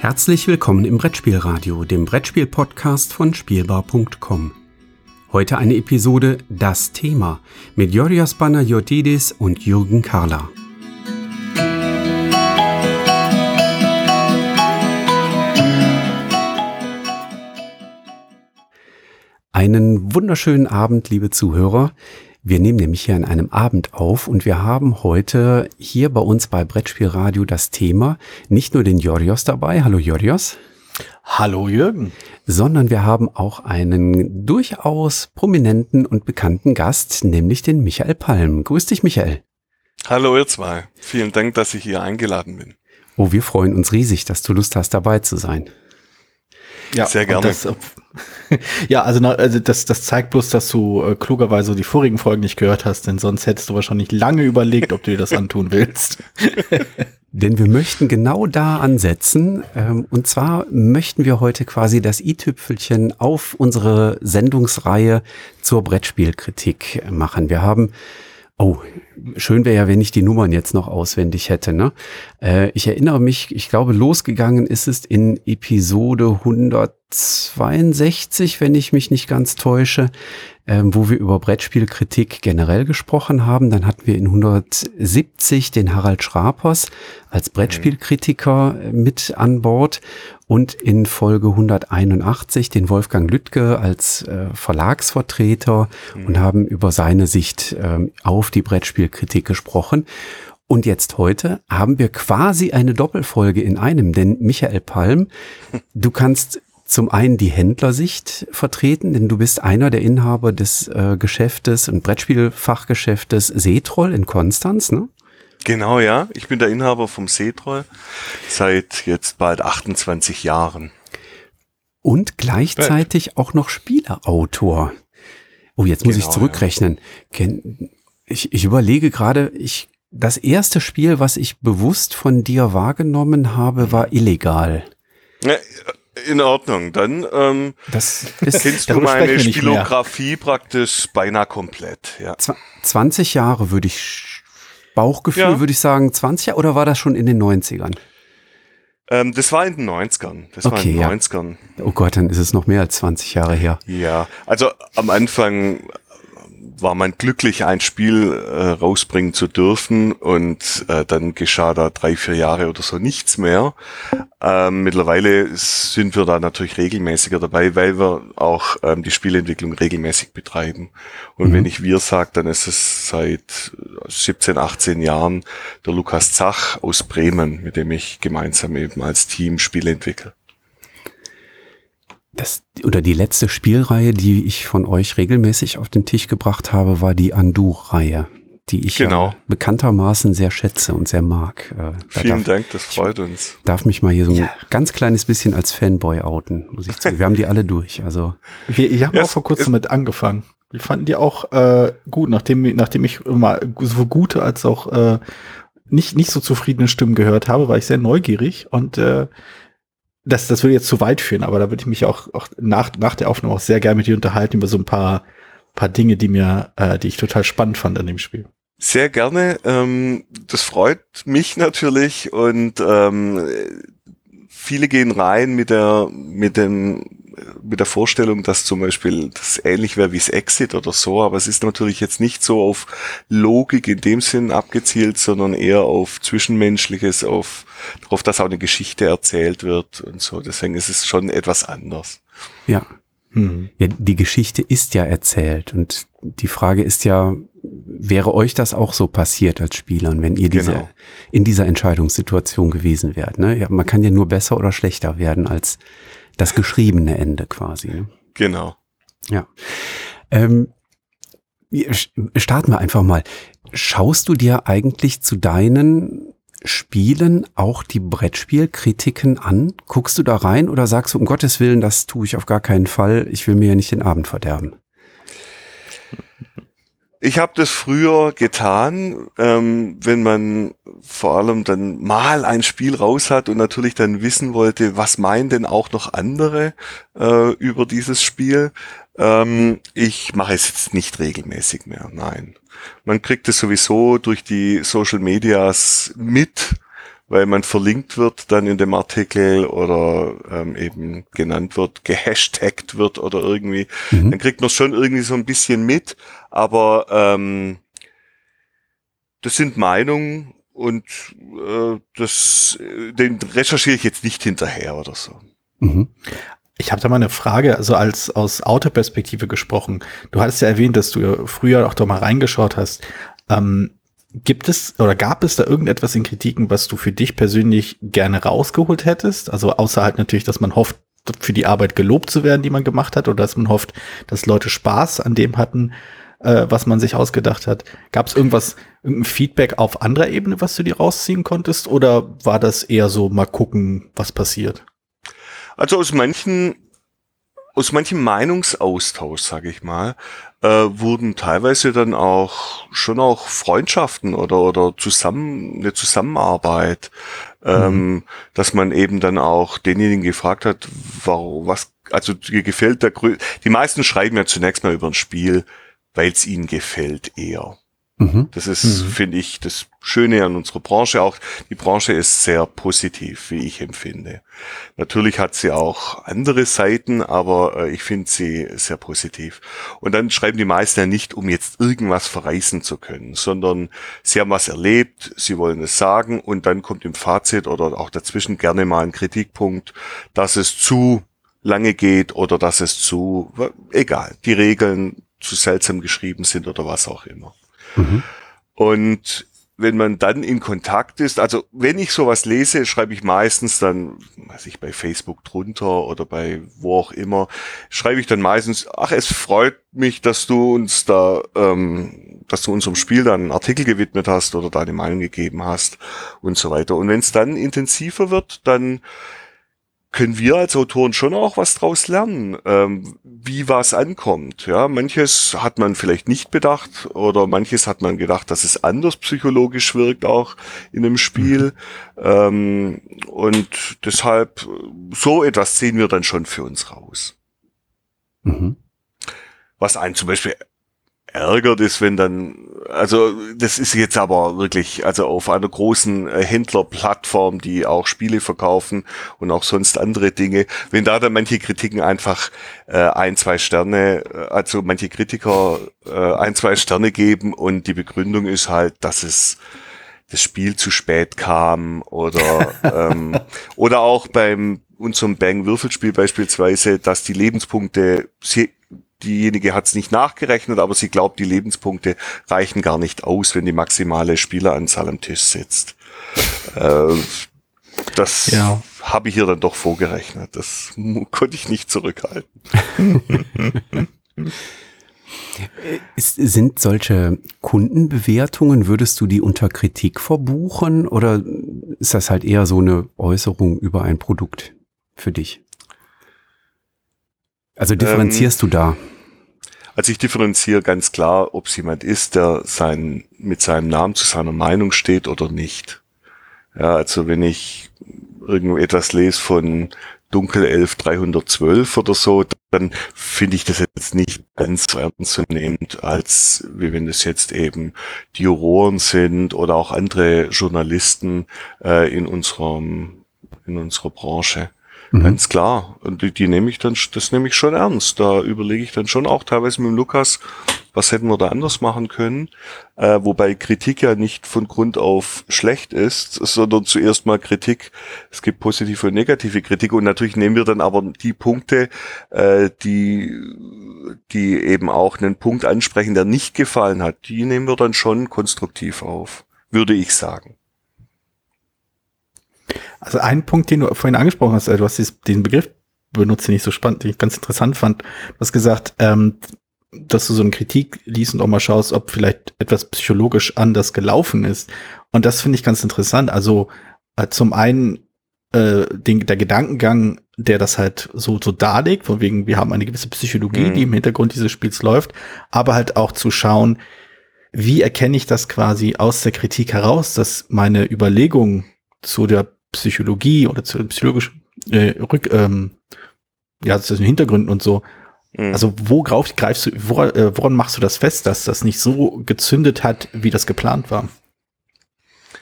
Herzlich willkommen im Brettspielradio, dem Brettspiel-Podcast von Spielbar.com. Heute eine Episode Das Thema mit Yorios Panayotidis und Jürgen Karla. Einen wunderschönen Abend, liebe Zuhörer. Wir nehmen nämlich hier an einem Abend auf und wir haben heute hier bei uns bei Brettspielradio das Thema nicht nur den Jorios dabei. Hallo Jorios. Hallo Jürgen. Sondern wir haben auch einen durchaus prominenten und bekannten Gast, nämlich den Michael Palm. Grüß dich, Michael. Hallo ihr zwei. Vielen Dank, dass ich hier eingeladen bin. Oh, wir freuen uns riesig, dass du Lust hast, dabei zu sein. Ja, sehr gerne. Das, ja, also, also das, das zeigt bloß, dass du äh, klugerweise die vorigen Folgen nicht gehört hast, denn sonst hättest du wahrscheinlich lange überlegt, ob du dir das antun willst. denn wir möchten genau da ansetzen. Ähm, und zwar möchten wir heute quasi das i-Tüpfelchen auf unsere Sendungsreihe zur Brettspielkritik machen. Wir haben Oh, schön wäre ja, wenn ich die Nummern jetzt noch auswendig hätte. Ne? Äh, ich erinnere mich, ich glaube, losgegangen ist es in Episode 162, wenn ich mich nicht ganz täusche, ähm, wo wir über Brettspielkritik generell gesprochen haben. Dann hatten wir in 170 den Harald Schrapers als Brettspielkritiker mit an Bord und in Folge 181 den Wolfgang Lüttke als äh, Verlagsvertreter mhm. und haben über seine Sicht ähm, auf die Brettspielkritik gesprochen. Und jetzt heute haben wir quasi eine Doppelfolge in einem, denn Michael Palm, du kannst zum einen die Händlersicht vertreten, denn du bist einer der Inhaber des äh, Geschäftes und Brettspielfachgeschäftes Seetroll in Konstanz, ne? Genau, ja. Ich bin der Inhaber vom Seetroll seit jetzt bald 28 Jahren. Und gleichzeitig auch noch Spieleautor. Oh, jetzt muss genau, ich zurückrechnen. Ja. Ich, ich überlege gerade, ich, das erste Spiel, was ich bewusst von dir wahrgenommen habe, war illegal. In Ordnung. Dann ähm, das ist, kennst du meine Spielografie praktisch beinahe komplett. Ja. 20 Jahre würde ich Bauchgefühl ja. würde ich sagen 20er oder war das schon in den 90ern? Ähm, das war in den 90ern. Das okay, war in den ja. 90ern. Oh Gott, dann ist es noch mehr als 20 Jahre her. Ja, also am Anfang war man glücklich, ein Spiel äh, rausbringen zu dürfen und äh, dann geschah da drei, vier Jahre oder so nichts mehr. Ähm, mittlerweile sind wir da natürlich regelmäßiger dabei, weil wir auch ähm, die Spielentwicklung regelmäßig betreiben. Und mhm. wenn ich wir sage, dann ist es seit 17, 18 Jahren der Lukas Zach aus Bremen, mit dem ich gemeinsam eben als Team Spiele entwickle das, oder die letzte Spielreihe, die ich von euch regelmäßig auf den Tisch gebracht habe, war die Andu-Reihe, die ich genau. ja bekanntermaßen sehr schätze und sehr mag. Äh, Vielen darf, Dank, das freut uns. Darf mich mal hier so ein ja. ganz kleines bisschen als Fanboy outen, muss ich sagen. Wir haben die alle durch. Also wir, ich habe auch vor kurzem mit angefangen. Wir fanden die auch äh, gut, nachdem, nachdem ich immer so gute als auch äh, nicht, nicht so zufriedene Stimmen gehört habe, war ich sehr neugierig und äh, das, das würde jetzt zu weit führen, aber da würde ich mich auch, auch nach, nach der Aufnahme auch sehr gerne mit dir unterhalten über so ein paar, paar Dinge, die mir, äh, die ich total spannend fand an dem Spiel. Sehr gerne. Ähm, das freut mich natürlich und ähm, viele gehen rein mit der mit dem mit der Vorstellung, dass zum Beispiel das ähnlich wäre wie das Exit oder so, aber es ist natürlich jetzt nicht so auf Logik in dem Sinn abgezielt, sondern eher auf Zwischenmenschliches, auf darauf, dass auch eine Geschichte erzählt wird und so. Deswegen ist es schon etwas anders. Ja. Mhm. ja die Geschichte ist ja erzählt und die Frage ist ja, wäre euch das auch so passiert als Spielern, wenn ihr diese, genau. in dieser Entscheidungssituation gewesen wärt? Ne? Ja, man kann ja nur besser oder schlechter werden als das geschriebene Ende quasi. Ne? Genau. Ja. Ähm, starten wir einfach mal. Schaust du dir eigentlich zu deinen Spielen auch die Brettspielkritiken an? Guckst du da rein oder sagst du, um Gottes Willen, das tue ich auf gar keinen Fall, ich will mir ja nicht den Abend verderben? Ich habe das früher getan, ähm, wenn man vor allem dann mal ein Spiel raus hat und natürlich dann wissen wollte, was meinen denn auch noch andere äh, über dieses Spiel. Ähm, ich mache es jetzt nicht regelmäßig mehr, nein. Man kriegt es sowieso durch die Social Medias mit, weil man verlinkt wird dann in dem Artikel oder ähm, eben genannt wird, gehashtagt wird oder irgendwie, mhm. dann kriegt man schon irgendwie so ein bisschen mit, aber ähm, das sind Meinungen und äh, das, den recherchiere ich jetzt nicht hinterher oder so. Mhm. Ich habe da mal eine Frage, also als aus Autoperspektive gesprochen. Du hattest ja erwähnt, dass du früher auch da mal reingeschaut hast. Ähm, gibt es oder gab es da irgendetwas in Kritiken, was du für dich persönlich gerne rausgeholt hättest? Also außer halt natürlich, dass man hofft, für die Arbeit gelobt zu werden, die man gemacht hat, oder dass man hofft, dass Leute Spaß an dem hatten, äh, was man sich ausgedacht hat. Gab es irgendwas, irgendein Feedback auf anderer Ebene, was du dir rausziehen konntest, oder war das eher so mal gucken, was passiert? Also aus manchen, aus manchem Meinungsaustausch, sage ich mal, äh, wurden teilweise dann auch schon auch Freundschaften oder oder zusammen eine Zusammenarbeit, mhm. ähm, dass man eben dann auch denjenigen gefragt hat, warum was also dir gefällt der Grö die meisten schreiben ja zunächst mal über ein Spiel, weil es ihnen gefällt eher. Mhm. Das ist, mhm. finde ich, das Schöne an unserer Branche auch. Die Branche ist sehr positiv, wie ich empfinde. Natürlich hat sie auch andere Seiten, aber äh, ich finde sie sehr positiv. Und dann schreiben die meisten ja nicht, um jetzt irgendwas verreißen zu können, sondern sie haben was erlebt, sie wollen es sagen und dann kommt im Fazit oder auch dazwischen gerne mal ein Kritikpunkt, dass es zu lange geht oder dass es zu, egal, die Regeln zu seltsam geschrieben sind oder was auch immer. Und wenn man dann in Kontakt ist, also wenn ich sowas lese, schreibe ich meistens dann, weiß ich, bei Facebook drunter oder bei wo auch immer, schreibe ich dann meistens, ach, es freut mich, dass du uns da, ähm, dass du unserem Spiel dann einen Artikel gewidmet hast oder deine Meinung gegeben hast und so weiter. Und wenn es dann intensiver wird, dann können wir als Autoren schon auch was draus lernen, ähm, wie was ankommt. Ja, manches hat man vielleicht nicht bedacht oder manches hat man gedacht, dass es anders psychologisch wirkt auch in einem Spiel. Mhm. Ähm, und deshalb so etwas ziehen wir dann schon für uns raus. Mhm. Was einen zum Beispiel ärgert ist, wenn dann, also das ist jetzt aber wirklich, also auf einer großen äh, Händlerplattform, die auch Spiele verkaufen und auch sonst andere Dinge, wenn da dann manche Kritiken einfach äh, ein, zwei Sterne, äh, also manche Kritiker äh, ein, zwei Sterne geben und die Begründung ist halt, dass es das Spiel zu spät kam oder ähm, oder auch beim unserem Bang Würfelspiel beispielsweise, dass die Lebenspunkte diejenige hat es nicht nachgerechnet, aber sie glaubt, die Lebenspunkte reichen gar nicht aus, wenn die maximale Spieleranzahl am Tisch sitzt. äh, das ja. habe ich hier dann doch vorgerechnet. Das konnte ich nicht zurückhalten. Ist, sind solche Kundenbewertungen, würdest du die unter Kritik verbuchen oder ist das halt eher so eine Äußerung über ein Produkt für dich? Also differenzierst ähm, du da? Also ich differenziere ganz klar, ob es jemand ist, der sein, mit seinem Namen zu seiner Meinung steht oder nicht. Ja, also wenn ich irgendwo etwas lese von Dunkelelf 312 oder so, dann finde ich das jetzt nicht ganz so ernstzunehmend, als wie wenn es jetzt eben die Juroren sind oder auch andere Journalisten äh, in unserem in unserer Branche. Mhm. Ganz klar. Und die, die nehme ich dann, das nehme ich schon ernst. Da überlege ich dann schon auch teilweise mit dem Lukas, was hätten wir da anders machen können. Äh, wobei Kritik ja nicht von Grund auf schlecht ist, sondern zuerst mal Kritik. Es gibt positive und negative Kritik und natürlich nehmen wir dann aber die Punkte, äh, die, die eben auch einen Punkt ansprechen, der nicht gefallen hat, die nehmen wir dann schon konstruktiv auf, würde ich sagen. Also ein Punkt, den du vorhin angesprochen hast, also du hast den Begriff benutzt, den ich so spannend, den ich ganz interessant fand. Du hast gesagt, ähm, dass du so eine Kritik liest und auch mal schaust, ob vielleicht etwas psychologisch anders gelaufen ist. Und das finde ich ganz interessant. Also äh, zum einen äh, den, der Gedankengang, der das halt so, so darlegt, von wegen, wir haben eine gewisse Psychologie, mhm. die im Hintergrund dieses Spiels läuft, aber halt auch zu schauen, wie erkenne ich das quasi aus der Kritik heraus, dass meine Überlegungen zu der Psychologie oder zu psychologischen äh, Rück, ähm, ja, zu den Hintergründen und so. Mhm. Also wo greif, greifst du, woran, äh, woran machst du das fest, dass das nicht so gezündet hat, wie das geplant war?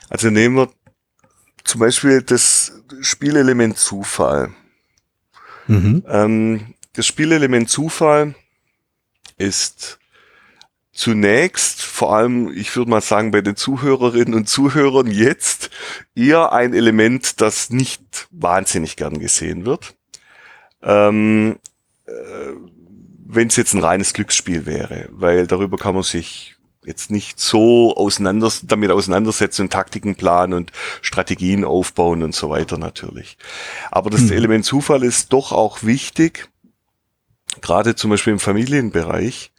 Also nehmen wir zum Beispiel das Spielelement Zufall. Mhm. Ähm, das Spielelement Zufall ist zunächst, vor allem, ich würde mal sagen, bei den Zuhörerinnen und Zuhörern jetzt eher ein Element, das nicht wahnsinnig gern gesehen wird. Ähm, äh, Wenn es jetzt ein reines Glücksspiel wäre, weil darüber kann man sich jetzt nicht so auseinander, damit auseinandersetzen und Taktiken planen und Strategien aufbauen und so weiter natürlich. Aber das mhm. Element Zufall ist doch auch wichtig, gerade zum Beispiel im Familienbereich,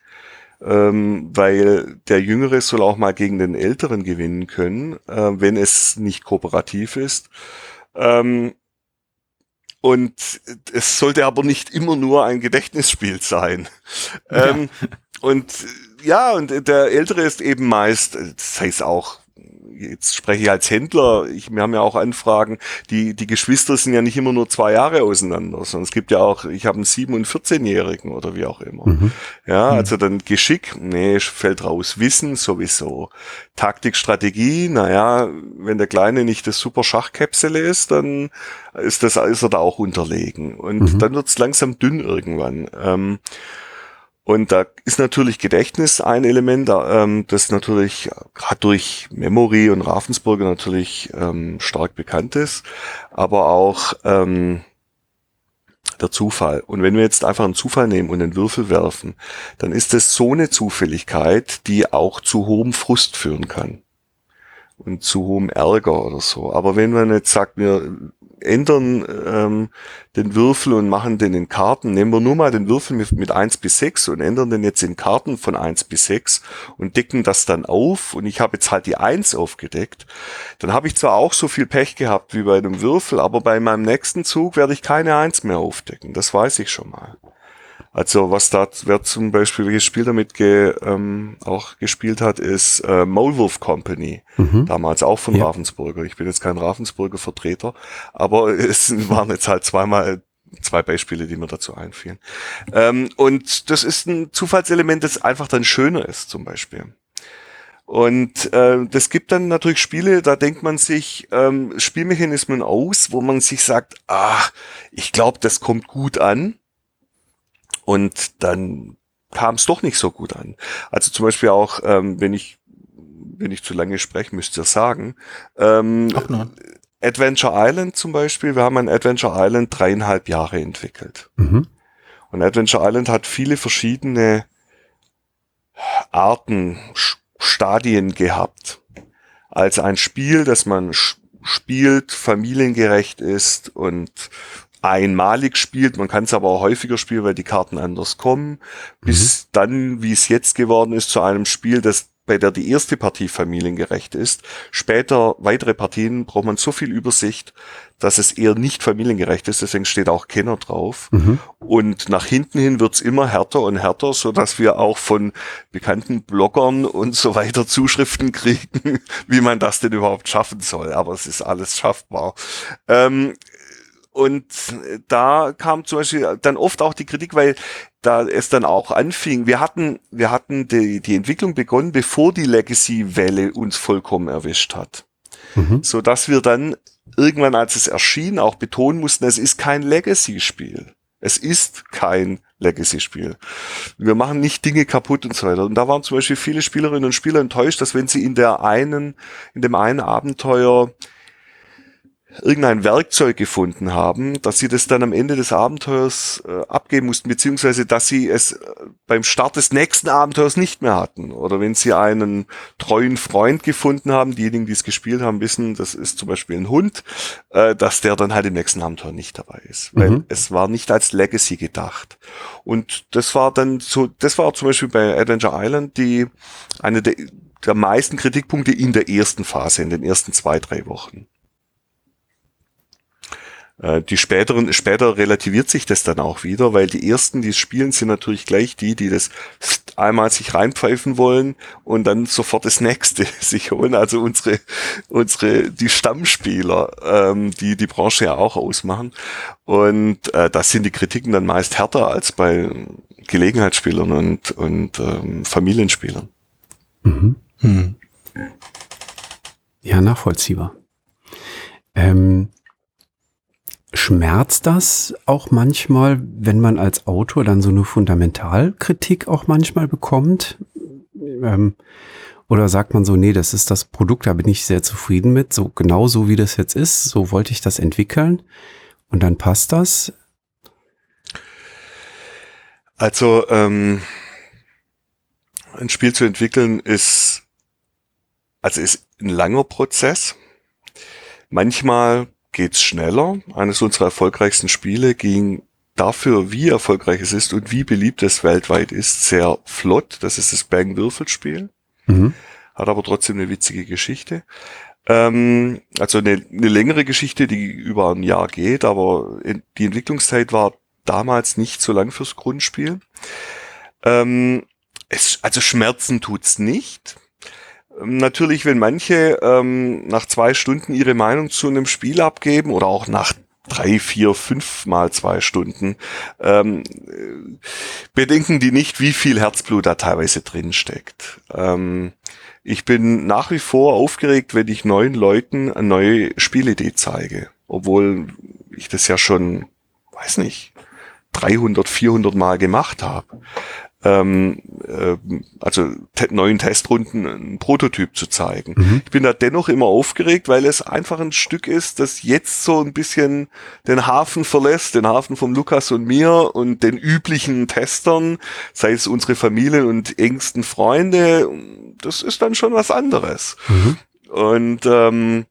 ähm, weil der Jüngere soll auch mal gegen den Älteren gewinnen können, äh, wenn es nicht kooperativ ist. Ähm, und es sollte aber nicht immer nur ein Gedächtnisspiel sein. Ja. Ähm, und ja, und der Ältere ist eben meist, das heißt auch jetzt spreche ich als Händler, ich, wir haben ja auch Anfragen, die, die Geschwister sind ja nicht immer nur zwei Jahre auseinander, sondern es gibt ja auch, ich habe einen sieben- und 14-Jährigen oder wie auch immer. Mhm. Ja, mhm. also dann Geschick, nee, fällt raus. Wissen sowieso. Taktik, Strategie, naja, wenn der Kleine nicht das super Schachkäpsele ist, dann ist das, ist er da auch unterlegen. Und mhm. dann wird's langsam dünn irgendwann. Ähm, und da ist natürlich Gedächtnis ein Element, ähm, das natürlich gerade durch Memory und Ravensburger natürlich ähm, stark bekannt ist, aber auch ähm, der Zufall. Und wenn wir jetzt einfach einen Zufall nehmen und einen Würfel werfen, dann ist es so eine Zufälligkeit, die auch zu hohem Frust führen kann und zu hohem Ärger oder so. Aber wenn man jetzt sagt, wir ändern ähm, den Würfel und machen den in Karten. Nehmen wir nur mal den Würfel mit, mit 1 bis 6 und ändern den jetzt in Karten von 1 bis 6 und decken das dann auf und ich habe jetzt halt die 1 aufgedeckt. Dann habe ich zwar auch so viel Pech gehabt wie bei einem Würfel, aber bei meinem nächsten Zug werde ich keine 1 mehr aufdecken. Das weiß ich schon mal. Also was da, wer zum Beispiel welches Spiel damit ge, ähm, auch gespielt hat, ist äh, Maulwurf Company. Mhm. Damals auch von ja. Ravensburger. Ich bin jetzt kein Ravensburger Vertreter, aber es waren jetzt halt zweimal zwei Beispiele, die mir dazu einfielen. Ähm, und das ist ein Zufallselement, das einfach dann schöner ist, zum Beispiel. Und äh, das gibt dann natürlich Spiele, da denkt man sich ähm, Spielmechanismen aus, wo man sich sagt, ach, ich glaube, das kommt gut an. Und dann kam es doch nicht so gut an. Also zum Beispiel auch, ähm, wenn ich wenn ich zu lange spreche, müsst ihr sagen. Ähm, Ach nein. Adventure Island zum Beispiel, wir haben ein Adventure Island dreieinhalb Jahre entwickelt. Mhm. Und Adventure Island hat viele verschiedene Arten, Stadien gehabt. Als ein Spiel, das man spielt, familiengerecht ist und einmalig spielt. Man kann es aber auch häufiger spielen, weil die Karten anders kommen. Bis mhm. dann, wie es jetzt geworden ist, zu einem Spiel, das bei der die erste Partie familiengerecht ist. Später weitere Partien braucht man so viel Übersicht, dass es eher nicht familiengerecht ist. Deswegen steht auch Kenner drauf. Mhm. Und nach hinten hin wird's immer härter und härter, so dass wir auch von bekannten Bloggern und so weiter Zuschriften kriegen, wie man das denn überhaupt schaffen soll. Aber es ist alles schaffbar. Ähm, und da kam zum Beispiel dann oft auch die Kritik, weil da es dann auch anfing. Wir hatten, wir hatten die, die Entwicklung begonnen, bevor die Legacy-Welle uns vollkommen erwischt hat. Mhm. So dass wir dann irgendwann, als es erschien, auch betonen mussten, es ist kein Legacy-Spiel. Es ist kein Legacy-Spiel. Wir machen nicht Dinge kaputt und so weiter. Und da waren zum Beispiel viele Spielerinnen und Spieler enttäuscht, dass wenn sie in der einen, in dem einen Abenteuer irgendein Werkzeug gefunden haben, dass sie das dann am Ende des Abenteuers äh, abgeben mussten, beziehungsweise dass sie es äh, beim Start des nächsten Abenteuers nicht mehr hatten. Oder wenn sie einen treuen Freund gefunden haben, diejenigen, die es gespielt haben, wissen, das ist zum Beispiel ein Hund, äh, dass der dann halt im nächsten Abenteuer nicht dabei ist. Weil mhm. es war nicht als Legacy gedacht. Und das war dann so, das war zum Beispiel bei Adventure Island die eine der, der meisten Kritikpunkte in der ersten Phase, in den ersten zwei, drei Wochen. Äh, die späteren, später relativiert sich das dann auch wieder, weil die ersten, die es spielen, sind natürlich gleich die, die das einmal sich reinpfeifen wollen und dann sofort das nächste sich holen. Also unsere, unsere, die Stammspieler, ähm, die die Branche ja auch ausmachen. Und äh, das sind die Kritiken dann meist härter als bei Gelegenheitsspielern und, und ähm, Familienspielern. Mhm. Mhm. Ja, nachvollziehbar. Ähm, schmerzt das auch manchmal, wenn man als Autor dann so eine Fundamentalkritik auch manchmal bekommt? Ähm, oder sagt man so, nee, das ist das Produkt, da bin ich sehr zufrieden mit, so genau so wie das jetzt ist, so wollte ich das entwickeln und dann passt das? Also ähm, ein Spiel zu entwickeln ist also ist ein langer Prozess. Manchmal geht's schneller. Eines unserer erfolgreichsten Spiele ging dafür, wie erfolgreich es ist und wie beliebt es weltweit ist, sehr flott. Das ist das Bang-Würfelspiel. Mhm. Hat aber trotzdem eine witzige Geschichte. Ähm, also eine, eine längere Geschichte, die über ein Jahr geht, aber die Entwicklungszeit war damals nicht so lang fürs Grundspiel. Ähm, es, also Schmerzen tut's nicht. Ähm, natürlich, wenn manche ähm, nach zwei Stunden ihre Meinung zu einem Spiel abgeben oder auch nach drei, vier, fünf mal zwei Stunden, ähm, bedenken die nicht, wie viel Herzblut da teilweise drin steckt. Ähm, ich bin nach wie vor aufgeregt, wenn ich neuen Leuten eine neue Spielidee zeige, obwohl ich das ja schon, weiß nicht, 300, 400 Mal gemacht habe ähm, äh, also te neuen Testrunden einen Prototyp zu zeigen. Mhm. Ich bin da dennoch immer aufgeregt, weil es einfach ein Stück ist, das jetzt so ein bisschen den Hafen verlässt, den Hafen vom Lukas und mir und den üblichen Testern, sei es unsere Familien und engsten Freunde. Das ist dann schon was anderes. Mhm. Und ähm,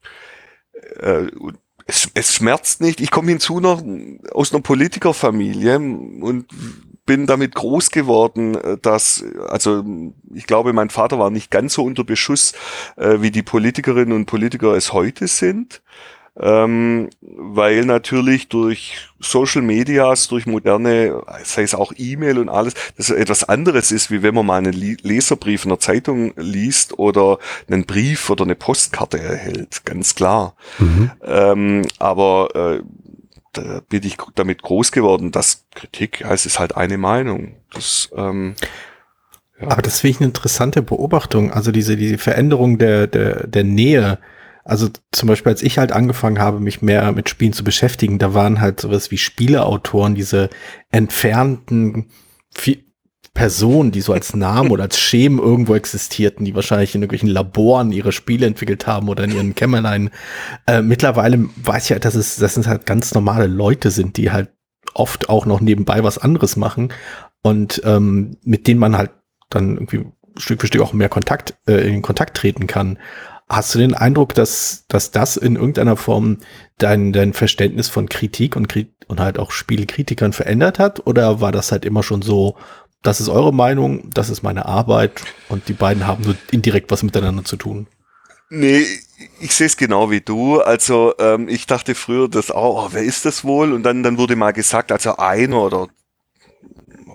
äh, es, es schmerzt nicht. Ich komme hinzu noch aus einer Politikerfamilie und bin damit groß geworden, äh, dass, also ich glaube, mein Vater war nicht ganz so unter Beschuss, äh, wie die Politikerinnen und Politiker es heute sind. Ähm, weil natürlich durch Social Medias, durch moderne, sei es auch E-Mail und alles, das etwas anderes ist, wie wenn man mal einen Leserbrief in der Zeitung liest oder einen Brief oder eine Postkarte erhält, ganz klar. Mhm. Ähm, aber äh, da bin ich damit groß geworden, dass Kritik heißt, ist halt eine Meinung. Das, ähm, ja. Aber das finde ich eine interessante Beobachtung. Also diese, diese Veränderung der, der, der Nähe. Also zum Beispiel, als ich halt angefangen habe, mich mehr mit Spielen zu beschäftigen, da waren halt sowas wie Spieleautoren, diese entfernten, Personen, die so als Namen oder als Schemen irgendwo existierten, die wahrscheinlich in irgendwelchen Laboren ihre Spiele entwickelt haben oder in ihren Kämmerlein. Äh, mittlerweile weiß ich halt, dass es, dass es halt ganz normale Leute sind, die halt oft auch noch nebenbei was anderes machen und ähm, mit denen man halt dann irgendwie Stück für Stück auch mehr Kontakt, äh, in Kontakt treten kann. Hast du den Eindruck, dass, dass das in irgendeiner Form dein, dein Verständnis von Kritik und, und halt auch Spielkritikern verändert hat? Oder war das halt immer schon so, das ist eure Meinung, das ist meine Arbeit und die beiden haben nur indirekt was miteinander zu tun. Nee, ich sehe es genau wie du. Also ähm, ich dachte früher, dass, oh, oh, wer ist das wohl? Und dann, dann wurde mal gesagt, also einer oder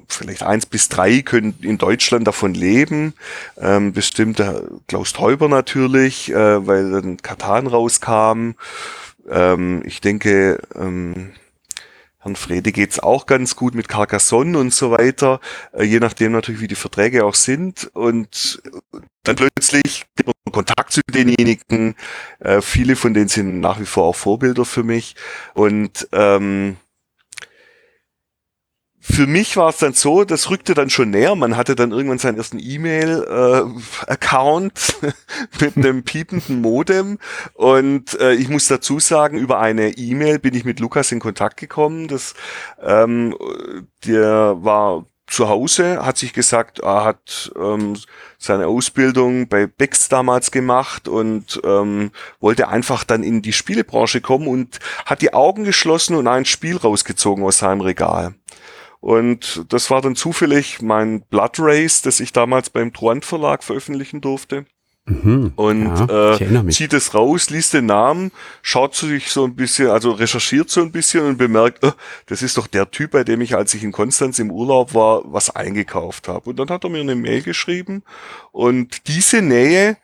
vielleicht eins bis drei können in Deutschland davon leben. Ähm, bestimmt der Klaus Teuber natürlich, äh, weil dann Katan rauskam. Ähm, ich denke, ähm, Herrn Frede geht's auch ganz gut mit Carcassonne und so weiter, äh, je nachdem natürlich, wie die Verträge auch sind. Und dann plötzlich Kontakt zu denjenigen. Äh, viele von denen sind nach wie vor auch Vorbilder für mich. Und ähm, für mich war es dann so, das rückte dann schon näher. Man hatte dann irgendwann seinen ersten E-Mail-Account äh, mit einem piependen Modem. Und äh, ich muss dazu sagen, über eine E-Mail bin ich mit Lukas in Kontakt gekommen. Das, ähm, der war zu Hause, hat sich gesagt, er hat ähm, seine Ausbildung bei Bex damals gemacht und ähm, wollte einfach dann in die Spielebranche kommen und hat die Augen geschlossen und ein Spiel rausgezogen aus seinem Regal. Und das war dann zufällig mein Blood Race, das ich damals beim Truant Verlag veröffentlichen durfte. Mhm, und ja, äh, zieht es raus, liest den Namen, schaut sich so ein bisschen, also recherchiert so ein bisschen und bemerkt, oh, das ist doch der Typ, bei dem ich, als ich in Konstanz im Urlaub war, was eingekauft habe. Und dann hat er mir eine Mail geschrieben und diese Nähe,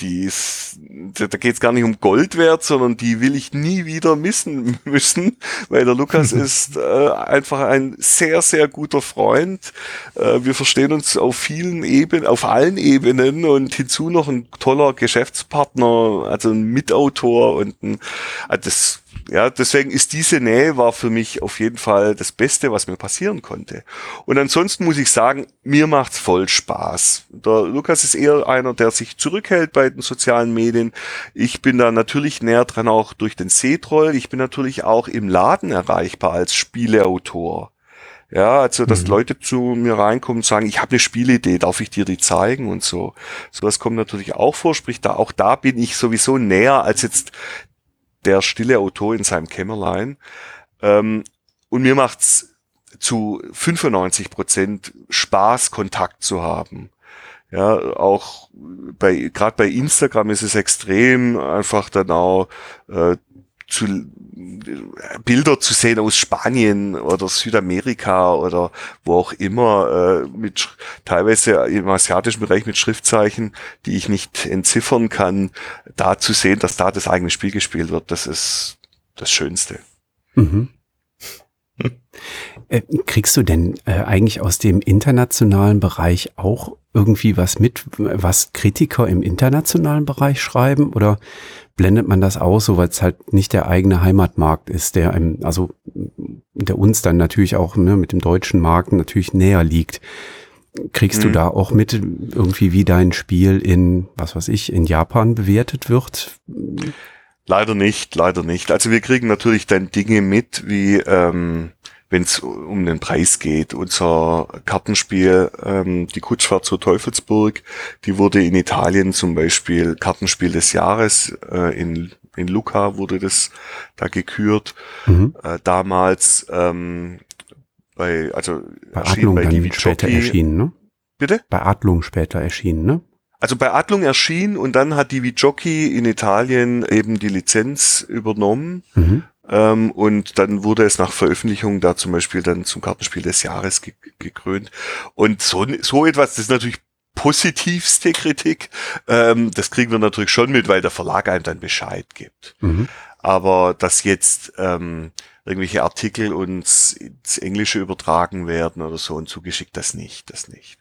die ist, da geht es gar nicht um Goldwert, sondern die will ich nie wieder missen müssen, weil der Lukas ist äh, einfach ein sehr, sehr guter Freund. Äh, wir verstehen uns auf vielen Ebenen, auf allen Ebenen und hinzu noch ein toller Geschäftspartner, also ein Mitautor und ein, also das ja, deswegen ist diese Nähe war für mich auf jeden Fall das Beste, was mir passieren konnte. Und ansonsten muss ich sagen, mir macht's voll Spaß. Der Lukas ist eher einer, der sich zurückhält bei den sozialen Medien. Ich bin da natürlich näher dran auch durch den C-Troll. Ich bin natürlich auch im Laden erreichbar als Spieleautor. Ja, also dass mhm. Leute zu mir reinkommen und sagen, ich habe eine Spielidee, darf ich dir die zeigen und so. Sowas kommt natürlich auch vor, sprich da auch da bin ich sowieso näher als jetzt der stille Autor in seinem Kämmerlein. Ähm, und mir macht's zu 95 Prozent Spaß, Kontakt zu haben. Ja, auch bei, gerade bei Instagram ist es extrem einfach dann auch äh, zu Bilder zu sehen aus Spanien oder Südamerika oder wo auch immer, äh, mit teilweise im asiatischen Bereich mit Schriftzeichen, die ich nicht entziffern kann, da zu sehen, dass da das eigene Spiel gespielt wird, das ist das Schönste. Mhm. Äh, kriegst du denn äh, eigentlich aus dem internationalen Bereich auch irgendwie was mit, was Kritiker im internationalen Bereich schreiben? Oder blendet man das aus, so weil es halt nicht der eigene Heimatmarkt ist, der im, also der uns dann natürlich auch ne, mit dem deutschen Markt natürlich näher liegt. Kriegst mhm. du da auch mit irgendwie, wie dein Spiel in, was weiß ich, in Japan bewertet wird? Leider nicht, leider nicht. Also wir kriegen natürlich dann Dinge mit, wie ähm, wenn es um den Preis geht. Unser Kartenspiel, ähm, die Kutschfahrt zur Teufelsburg, die wurde in Italien zum Beispiel Kartenspiel des Jahres. Äh, in, in Lucca wurde das da gekürt. Mhm. Äh, damals ähm, bei, also bei Adlung bei dann später erschienen, ne? Bitte? Bei Adlung später erschienen, ne? Also bei Adlung erschien und dann hat die Jockey in Italien eben die Lizenz übernommen. Mhm. Ähm, und dann wurde es nach Veröffentlichung da zum Beispiel dann zum Kartenspiel des Jahres ge gekrönt. Und so, so etwas, das ist natürlich positivste Kritik. Ähm, das kriegen wir natürlich schon mit, weil der Verlag einem dann Bescheid gibt. Mhm. Aber dass jetzt ähm, irgendwelche Artikel uns ins Englische übertragen werden oder so und zugeschickt, das nicht, das nicht.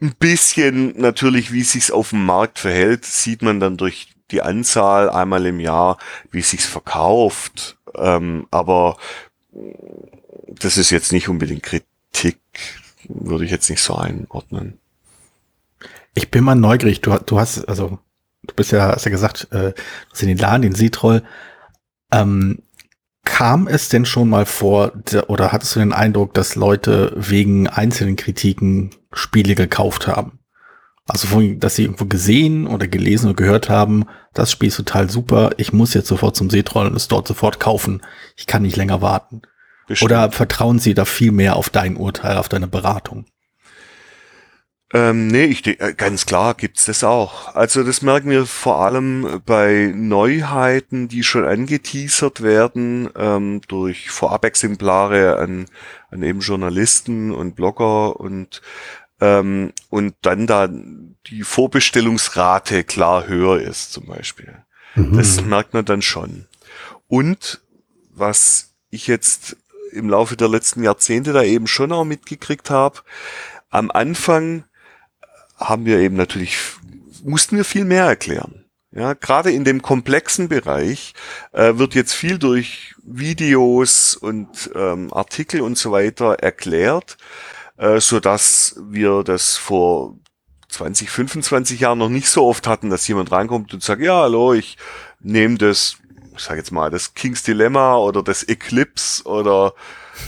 Ein bisschen natürlich, wie sich's auf dem Markt verhält, sieht man dann durch die Anzahl einmal im Jahr, wie sich's verkauft. Ähm, aber das ist jetzt nicht unbedingt Kritik, würde ich jetzt nicht so einordnen. Ich bin mal neugierig. Du, du hast, also, du bist ja, hast ja gesagt, äh, du hast in den Laden, den Seetroll. Ähm, kam es denn schon mal vor, oder hattest du den Eindruck, dass Leute wegen einzelnen Kritiken Spiele gekauft haben? Also, dass sie irgendwo gesehen oder gelesen oder gehört haben, das Spiel ist total super, ich muss jetzt sofort zum Seetroll und es dort sofort kaufen. Ich kann nicht länger warten. Bestimmt. Oder vertrauen sie da viel mehr auf dein Urteil, auf deine Beratung? Ähm, nee, ich, äh, ganz klar gibt's das auch. Also das merken wir vor allem bei Neuheiten, die schon angeteasert werden ähm, durch Vorabexemplare an, an eben Journalisten und Blogger und ähm, und dann da die Vorbestellungsrate klar höher ist zum Beispiel. Mhm. Das merkt man dann schon. Und was ich jetzt im Laufe der letzten Jahrzehnte da eben schon auch mitgekriegt habe, am Anfang haben wir eben natürlich, mussten wir viel mehr erklären. Ja, gerade in dem komplexen Bereich äh, wird jetzt viel durch Videos und ähm, Artikel und so weiter erklärt äh, so dass wir das vor 20, 25 Jahren noch nicht so oft hatten, dass jemand reinkommt und sagt, ja, hallo, ich nehme das, ich sage jetzt mal, das King's Dilemma oder das Eclipse oder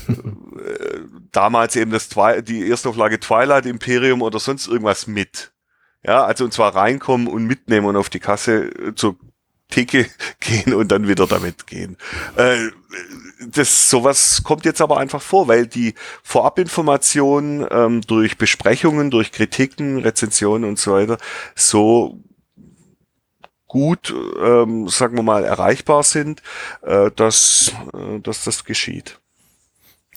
äh, damals eben das Twi die Erstauflage Twilight Imperium oder sonst irgendwas mit. Ja, also und zwar reinkommen und mitnehmen und auf die Kasse äh, zur Theke gehen und dann wieder damit gehen. Äh, das sowas kommt jetzt aber einfach vor, weil die Vorabinformationen ähm, durch Besprechungen, durch Kritiken, Rezensionen und so weiter so gut, ähm, sagen wir mal, erreichbar sind, äh, dass, äh, dass das geschieht.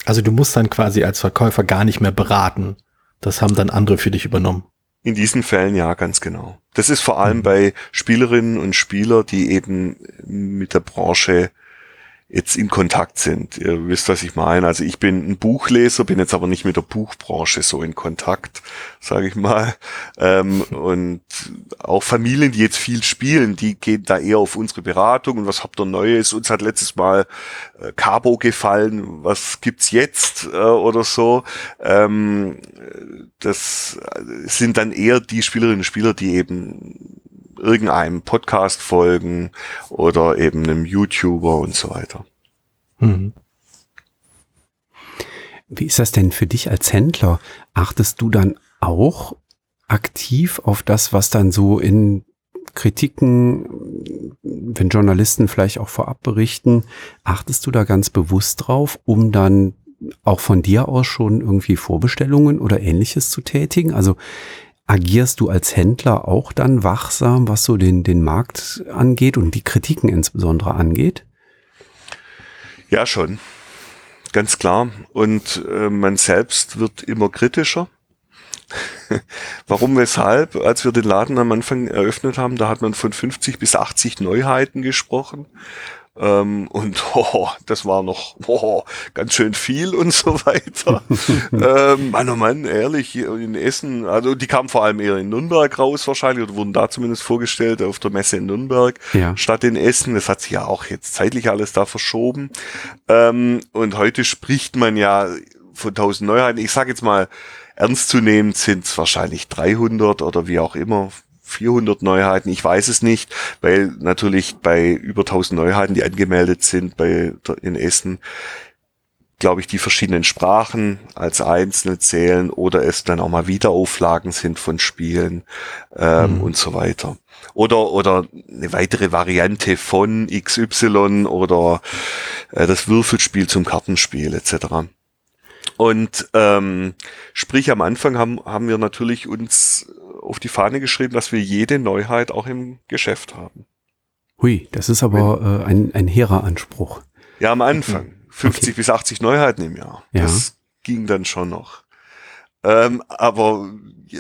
Also du musst dann quasi als Verkäufer gar nicht mehr beraten. Das haben dann andere für dich übernommen. In diesen Fällen ja, ganz genau. Das ist vor allem mhm. bei Spielerinnen und Spielern, die eben mit der Branche jetzt in Kontakt sind. Ihr wisst, was ich meine. Also ich bin ein Buchleser, bin jetzt aber nicht mit der Buchbranche so in Kontakt, sage ich mal. Ähm, und auch Familien, die jetzt viel spielen, die gehen da eher auf unsere Beratung und was habt ihr Neues? Uns hat letztes Mal äh, Cabo gefallen, was gibt's jetzt äh, oder so. Ähm, das sind dann eher die Spielerinnen und Spieler, die eben irgendeinem Podcast folgen oder eben einem YouTuber und so weiter. Mhm. Wie ist das denn für dich als Händler? Achtest du dann auch aktiv auf das, was dann so in Kritiken, wenn Journalisten vielleicht auch vorab berichten, achtest du da ganz bewusst drauf, um dann auch von dir aus schon irgendwie Vorbestellungen oder ähnliches zu tätigen? Also agierst du als Händler auch dann wachsam, was so den, den Markt angeht und die Kritiken insbesondere angeht? Ja, schon. Ganz klar. Und äh, man selbst wird immer kritischer. Warum, weshalb? Als wir den Laden am Anfang eröffnet haben, da hat man von 50 bis 80 Neuheiten gesprochen. Ähm, und oh, das war noch oh, ganz schön viel und so weiter. ähm, Mann, oh Mann, ehrlich, in Essen, also die kamen vor allem eher in Nürnberg raus wahrscheinlich oder wurden da zumindest vorgestellt auf der Messe in Nürnberg ja. statt in Essen. Das hat sich ja auch jetzt zeitlich alles da verschoben. Ähm, und heute spricht man ja von 1000 Neuheiten. Ich sage jetzt mal, ernstzunehmend sind es wahrscheinlich 300 oder wie auch immer 400 Neuheiten, ich weiß es nicht, weil natürlich bei über 1000 Neuheiten, die angemeldet sind bei in Essen, glaube ich, die verschiedenen Sprachen als einzelne zählen oder es dann auch mal Wiederauflagen sind von Spielen ähm, mhm. und so weiter. Oder, oder eine weitere Variante von XY oder äh, das Würfelspiel zum Kartenspiel etc. Und ähm, sprich, am Anfang haben, haben wir natürlich uns auf die Fahne geschrieben, dass wir jede Neuheit auch im Geschäft haben. Hui, das ist aber äh, ein, ein hehrer Anspruch. Ja, am Anfang. 50 okay. bis 80 Neuheiten im Jahr. Ja. Das ging dann schon noch. Ähm, aber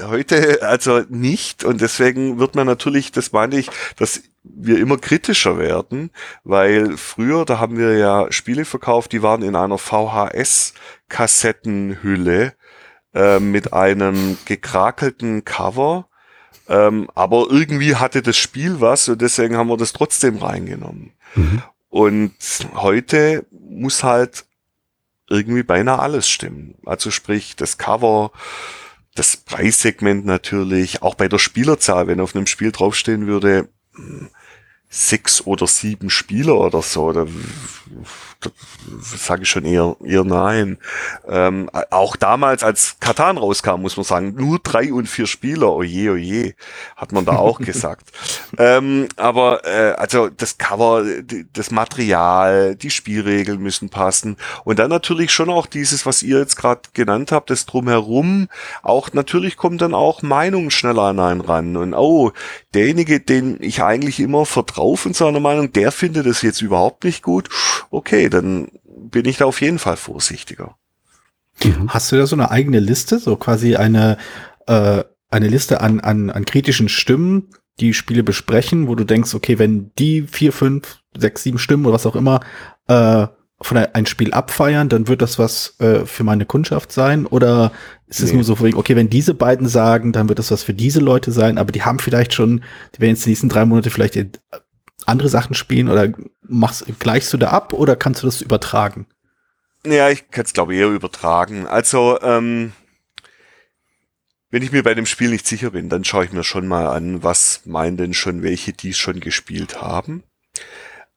heute also nicht und deswegen wird man natürlich, das meine ich, dass wir immer kritischer werden, weil früher, da haben wir ja Spiele verkauft, die waren in einer VHS-Kassettenhülle äh, mit einem gekrakelten Cover. Ähm, aber irgendwie hatte das Spiel was und deswegen haben wir das trotzdem reingenommen. Mhm. Und heute muss halt irgendwie beinahe alles stimmen. Also sprich, das Cover, das Preissegment natürlich, auch bei der Spielerzahl, wenn auf einem Spiel draufstehen würde, hm, sechs oder sieben Spieler oder so, da, da sage ich schon eher, eher nein. Ähm, auch damals, als Katan rauskam, muss man sagen, nur drei und vier Spieler, oje, oje, hat man da auch gesagt. Ähm, aber äh, also das Cover, das Material, die Spielregeln müssen passen und dann natürlich schon auch dieses, was ihr jetzt gerade genannt habt, das drumherum, auch natürlich kommen dann auch Meinungen schneller an einen ran und oh, derjenige, den ich eigentlich immer vertraue von seiner Meinung, der findet es jetzt überhaupt nicht gut, okay, dann bin ich da auf jeden Fall vorsichtiger. Mhm. Hast du da so eine eigene Liste, so quasi eine, äh, eine Liste an, an, an kritischen Stimmen, die Spiele besprechen, wo du denkst, okay, wenn die vier, fünf, sechs, sieben Stimmen oder was auch immer äh, von ein Spiel abfeiern, dann wird das was äh, für meine Kundschaft sein? Oder ist es nee. nur so, okay, wenn diese beiden sagen, dann wird das was für diese Leute sein, aber die haben vielleicht schon, die werden jetzt die nächsten drei Monate vielleicht andere Sachen spielen oder machst, gleichst du da ab oder kannst du das übertragen? Ja, ich kann es glaube ich eher übertragen. Also, ähm, wenn ich mir bei dem Spiel nicht sicher bin, dann schaue ich mir schon mal an, was meinen denn schon welche, die es schon gespielt haben.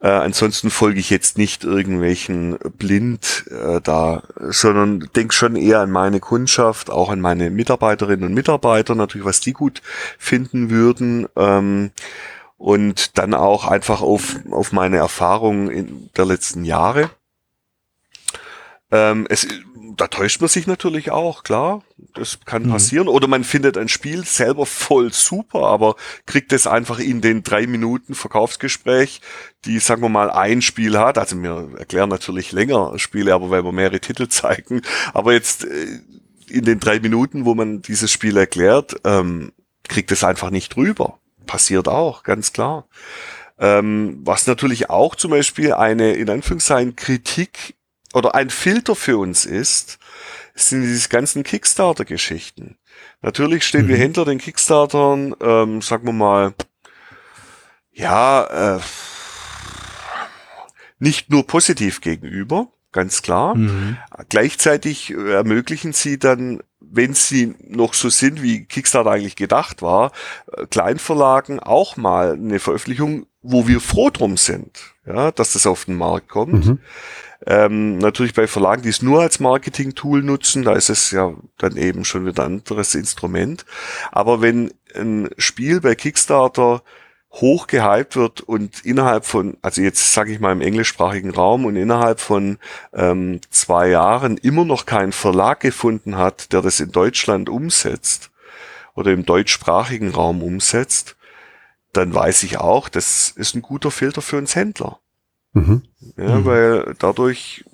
Äh, ansonsten folge ich jetzt nicht irgendwelchen blind äh, da, sondern denke schon eher an meine Kundschaft, auch an meine Mitarbeiterinnen und Mitarbeiter, natürlich, was die gut finden würden. Ähm, und dann auch einfach auf, auf meine Erfahrungen in der letzten Jahre. Ähm, es, da täuscht man sich natürlich auch, klar. Das kann mhm. passieren. Oder man findet ein Spiel selber voll super, aber kriegt es einfach in den drei Minuten Verkaufsgespräch, die, sagen wir mal, ein Spiel hat. Also wir erklären natürlich länger Spiele, aber weil wir mehrere Titel zeigen. Aber jetzt äh, in den drei Minuten, wo man dieses Spiel erklärt, ähm, kriegt es einfach nicht rüber. Passiert auch, ganz klar. Ähm, was natürlich auch zum Beispiel eine, in Anführungszeichen, Kritik oder ein Filter für uns ist, sind diese ganzen Kickstarter-Geschichten. Natürlich stehen mhm. wir hinter den Kickstartern, ähm, sagen wir mal, ja, äh, nicht nur positiv gegenüber, ganz klar. Mhm. Gleichzeitig ermöglichen sie dann, wenn sie noch so sind, wie Kickstarter eigentlich gedacht war, äh, Kleinverlagen auch mal eine Veröffentlichung, wo wir froh drum sind, ja, dass das auf den Markt kommt. Mhm. Ähm, natürlich bei Verlagen, die es nur als Marketing-Tool nutzen, da ist es ja dann eben schon wieder ein anderes Instrument. Aber wenn ein Spiel bei Kickstarter hoch gehypt wird und innerhalb von, also jetzt sage ich mal im englischsprachigen Raum und innerhalb von ähm, zwei Jahren immer noch keinen Verlag gefunden hat, der das in Deutschland umsetzt oder im deutschsprachigen Raum umsetzt, dann weiß ich auch, das ist ein guter Filter für uns Händler. Mhm. Ja, mhm. weil dadurch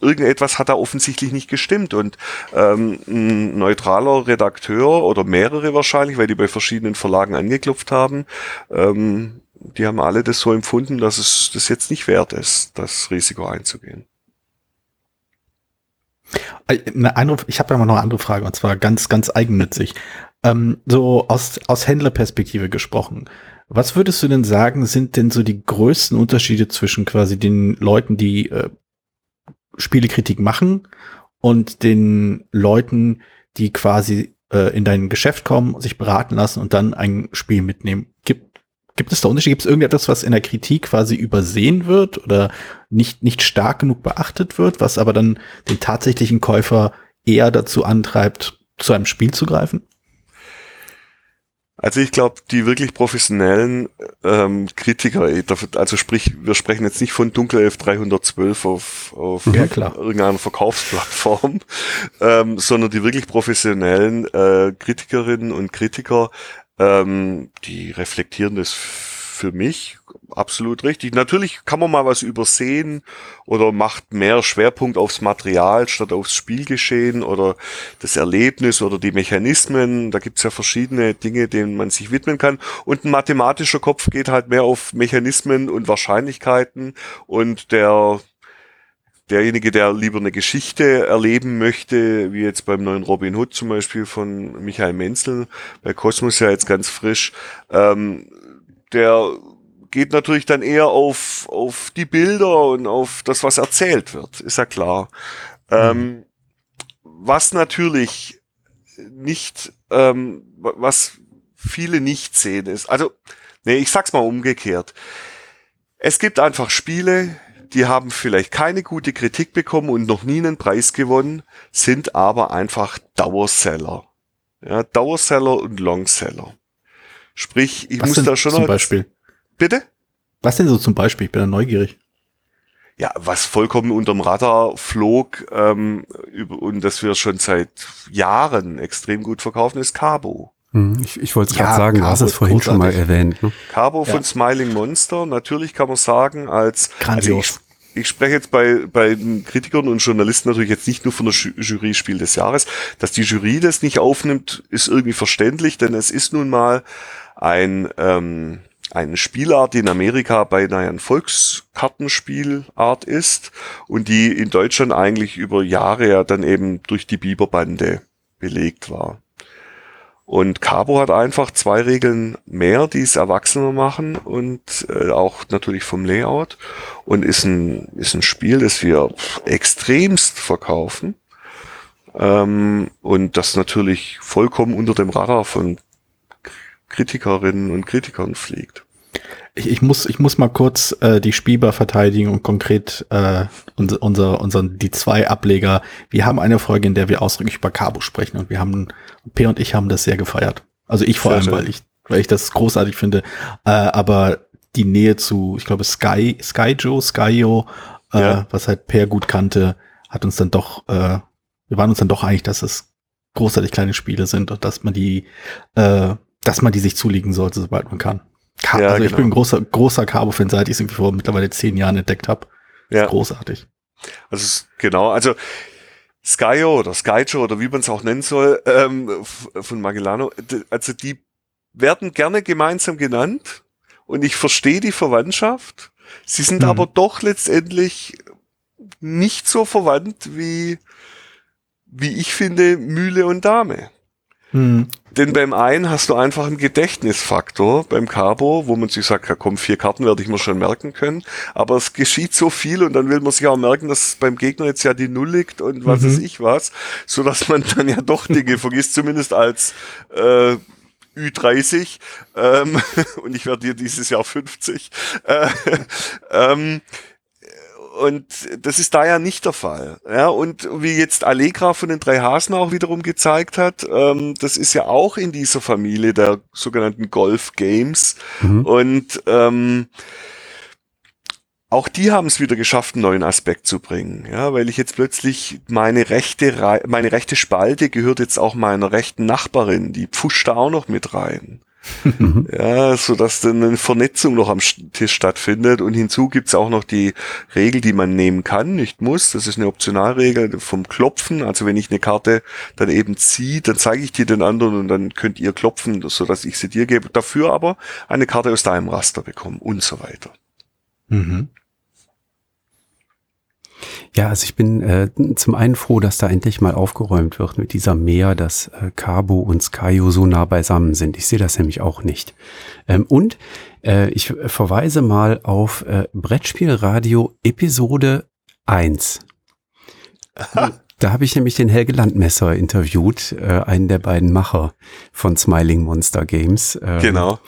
irgendetwas hat da offensichtlich nicht gestimmt und ähm, ein neutraler Redakteur oder mehrere wahrscheinlich, weil die bei verschiedenen Verlagen angeklopft haben, ähm, die haben alle das so empfunden, dass es das jetzt nicht wert ist, das Risiko einzugehen. Äh, eine, ich habe ja mal noch eine andere Frage und zwar ganz, ganz eigennützig. Ähm, so aus, aus Händlerperspektive gesprochen. Was würdest du denn sagen, sind denn so die größten Unterschiede zwischen quasi den Leuten, die äh, Spielekritik machen und den Leuten, die quasi äh, in dein Geschäft kommen, sich beraten lassen und dann ein Spiel mitnehmen? Gibt, gibt es da Unterschiede? Gibt es irgendetwas, was in der Kritik quasi übersehen wird oder nicht, nicht stark genug beachtet wird, was aber dann den tatsächlichen Käufer eher dazu antreibt, zu einem Spiel zu greifen? Also ich glaube, die wirklich professionellen ähm, Kritiker, also sprich, wir sprechen jetzt nicht von Dunkelelf 312 auf, auf ja, irgendeiner Verkaufsplattform, ähm, sondern die wirklich professionellen äh, Kritikerinnen und Kritiker, ähm, die reflektieren das für mich absolut richtig. Natürlich kann man mal was übersehen oder macht mehr Schwerpunkt aufs Material statt aufs Spielgeschehen oder das Erlebnis oder die Mechanismen. Da gibt's ja verschiedene Dinge, denen man sich widmen kann. Und ein mathematischer Kopf geht halt mehr auf Mechanismen und Wahrscheinlichkeiten und der derjenige, der lieber eine Geschichte erleben möchte, wie jetzt beim neuen Robin Hood zum Beispiel von Michael Menzel, bei Kosmos ja jetzt ganz frisch, ähm, der geht natürlich dann eher auf, auf die Bilder und auf das, was erzählt wird, ist ja klar. Mhm. Ähm, was natürlich nicht, ähm, was viele nicht sehen ist, also, nee, ich sag's mal umgekehrt. Es gibt einfach Spiele, die haben vielleicht keine gute Kritik bekommen und noch nie einen Preis gewonnen, sind aber einfach Dauerseller. Ja, Dauerseller und Longseller. Sprich, ich Was muss da schon zum Beispiel. Bitte? Was denn so zum Beispiel? Ich bin da neugierig. Ja, was vollkommen unterm Radar flog ähm, und das wir schon seit Jahren extrem gut verkaufen, ist Cabo. Hm, ich, ich wollte es ja, gerade sagen, du hast es vorhin großartig. schon mal erwähnt. Ne? Cabo ja. von Smiling Monster, natürlich kann man sagen, als also ich, ich spreche jetzt bei, bei den Kritikern und Journalisten natürlich jetzt nicht nur von der Jury Spiel des Jahres. Dass die Jury das nicht aufnimmt, ist irgendwie verständlich, denn es ist nun mal ein ähm, eine Spielart, die in Amerika beinahe ein Volkskartenspielart ist und die in Deutschland eigentlich über Jahre ja dann eben durch die Biberbande belegt war. Und Cabo hat einfach zwei Regeln mehr, die es erwachsener machen und äh, auch natürlich vom Layout und ist ein, ist ein Spiel, das wir extremst verkaufen ähm, und das natürlich vollkommen unter dem Radar von Kritikerinnen und Kritikern fliegt. Ich, ich, muss, ich muss mal kurz äh, die Spieber verteidigen und konkret äh, unser, unser, unseren, die zwei Ableger. Wir haben eine Folge, in der wir ausdrücklich über Cabo sprechen und wir haben, P und ich haben das sehr gefeiert. Also ich vor sehr allem, schön. weil ich, weil ich das großartig finde. Äh, aber die Nähe zu, ich glaube, Sky, Sky Joe, Skyo, äh, ja. was halt Per gut kannte, hat uns dann doch, äh, wir waren uns dann doch einig, dass es großartig kleine Spiele sind und dass man die, äh, dass man die sich zulegen sollte, sobald man kann. Ka ja, also ich bin ein genau. großer, großer Cabo-Fan, seit ich es irgendwie vor mittlerweile zehn Jahren entdeckt habe. Ja. Großartig. Also genau, also Skyo oder Skyjo oder wie man es auch nennen soll, ähm, von Magellano, also die werden gerne gemeinsam genannt und ich verstehe die Verwandtschaft. Sie sind mhm. aber doch letztendlich nicht so verwandt wie, wie ich finde, Mühle und Dame. Hm. Denn beim einen hast du einfach einen Gedächtnisfaktor beim Cabo, wo man sich sagt, ja komm, vier Karten werde ich mir schon merken können. Aber es geschieht so viel und dann will man sich auch merken, dass beim Gegner jetzt ja die Null liegt und was mhm. weiß ich was, so dass man dann ja doch Dinge vergisst, zumindest als äh, Ü30 ähm, und ich werde dir dieses Jahr 50. Äh, ähm, und das ist da ja nicht der Fall. Ja, und wie jetzt Allegra von den drei Hasen auch wiederum gezeigt hat, ähm, das ist ja auch in dieser Familie der sogenannten Golf Games. Mhm. Und ähm, auch die haben es wieder geschafft, einen neuen Aspekt zu bringen. Ja, weil ich jetzt plötzlich meine rechte, meine rechte Spalte gehört jetzt auch meiner rechten Nachbarin, die pfuscht da auch noch mit rein. Ja, so dass dann eine Vernetzung noch am Tisch stattfindet und hinzu gibt's auch noch die Regel, die man nehmen kann, nicht muss. Das ist eine Optionalregel vom Klopfen. Also wenn ich eine Karte dann eben ziehe, dann zeige ich die den anderen und dann könnt ihr klopfen, so dass ich sie dir gebe. Dafür aber eine Karte aus deinem Raster bekommen und so weiter. Mhm. Ja, also ich bin äh, zum einen froh, dass da endlich mal aufgeräumt wird mit dieser Mehr, dass äh, Cabo und Skyo so nah beisammen sind. Ich sehe das nämlich auch nicht. Ähm, und äh, ich verweise mal auf äh, Brettspielradio Episode 1. Da habe ich nämlich den Helge Landmesser interviewt, äh, einen der beiden Macher von Smiling Monster Games. Ähm, genau.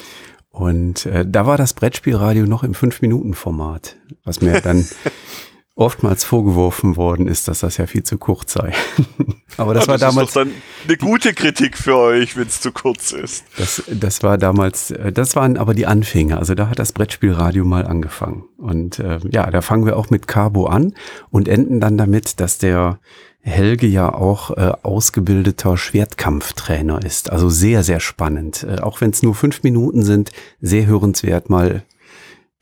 Und äh, da war das Brettspielradio noch im 5-Minuten-Format, was mir dann oftmals vorgeworfen worden ist, dass das ja viel zu kurz sei. Aber das, ja, war das damals ist doch dann eine gute Kritik für euch, wenn es zu kurz ist. Das, das war damals, äh, das waren aber die Anfänge. Also da hat das Brettspielradio mal angefangen. Und äh, ja, da fangen wir auch mit Carbo an und enden dann damit, dass der Helge ja auch äh, ausgebildeter Schwertkampftrainer ist. Also sehr, sehr spannend. Äh, auch wenn es nur fünf Minuten sind, sehr hörenswert mal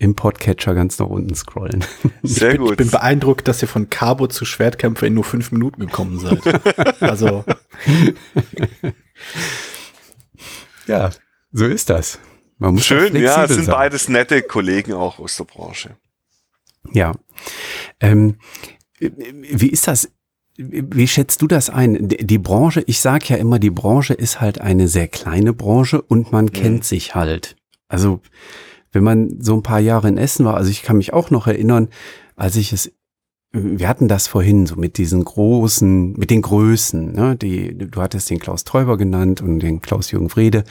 im Podcatcher ganz nach unten scrollen. Sehr ich bin, gut. Ich bin beeindruckt, dass ihr von Cabo zu Schwertkämpfer in nur fünf Minuten gekommen seid. also. ja, so ist das. Man muss Schön, ja, es sind sein. beides nette Kollegen auch aus der Branche. Ja. Ähm, wie ist das? Wie schätzt du das ein? Die Branche, ich sage ja immer, die Branche ist halt eine sehr kleine Branche und man mhm. kennt sich halt. Also wenn man so ein paar Jahre in Essen war, also ich kann mich auch noch erinnern, als ich es, wir hatten das vorhin so mit diesen großen, mit den Größen, ne, die, du hattest den Klaus Teuber genannt und den Klaus-Jürgen Frede.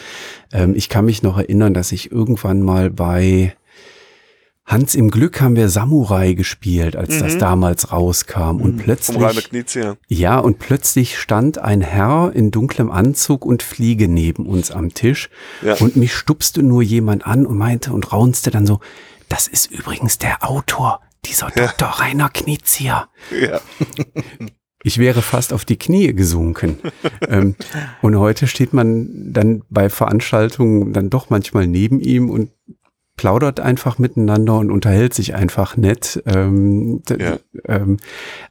Ähm, ich kann mich noch erinnern, dass ich irgendwann mal bei, Hans im Glück haben wir Samurai gespielt, als mhm. das damals rauskam. Und mhm. plötzlich. Knietz, ja. ja, und plötzlich stand ein Herr in dunklem Anzug und Fliege neben uns am Tisch. Ja. Und mich stupste nur jemand an und meinte und raunste dann so, das ist übrigens der Autor, dieser ja. Dr. Rainer Knizia. Ja. Ich wäre fast auf die Knie gesunken. ähm, und heute steht man dann bei Veranstaltungen dann doch manchmal neben ihm und plaudert einfach miteinander und unterhält sich einfach nett. Ähm, ja. ähm,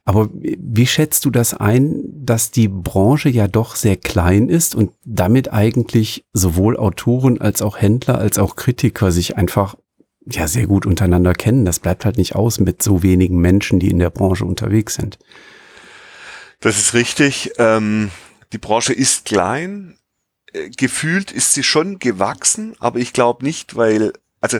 aber wie schätzt du das ein, dass die Branche ja doch sehr klein ist und damit eigentlich sowohl Autoren als auch Händler als auch Kritiker sich einfach ja sehr gut untereinander kennen? Das bleibt halt nicht aus mit so wenigen Menschen, die in der Branche unterwegs sind. Das ist richtig. Ähm, die Branche ist klein. Äh, gefühlt ist sie schon gewachsen, aber ich glaube nicht, weil also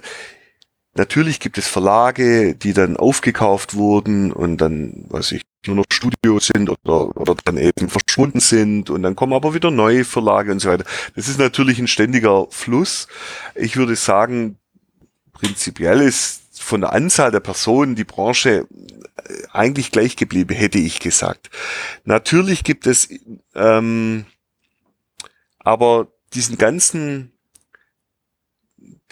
natürlich gibt es Verlage, die dann aufgekauft wurden und dann, weiß ich, nur noch Studios sind oder, oder dann eben verschwunden sind und dann kommen aber wieder neue Verlage und so weiter. Das ist natürlich ein ständiger Fluss. Ich würde sagen, prinzipiell ist von der Anzahl der Personen die Branche äh, eigentlich gleich geblieben, hätte ich gesagt. Natürlich gibt es ähm, aber diesen ganzen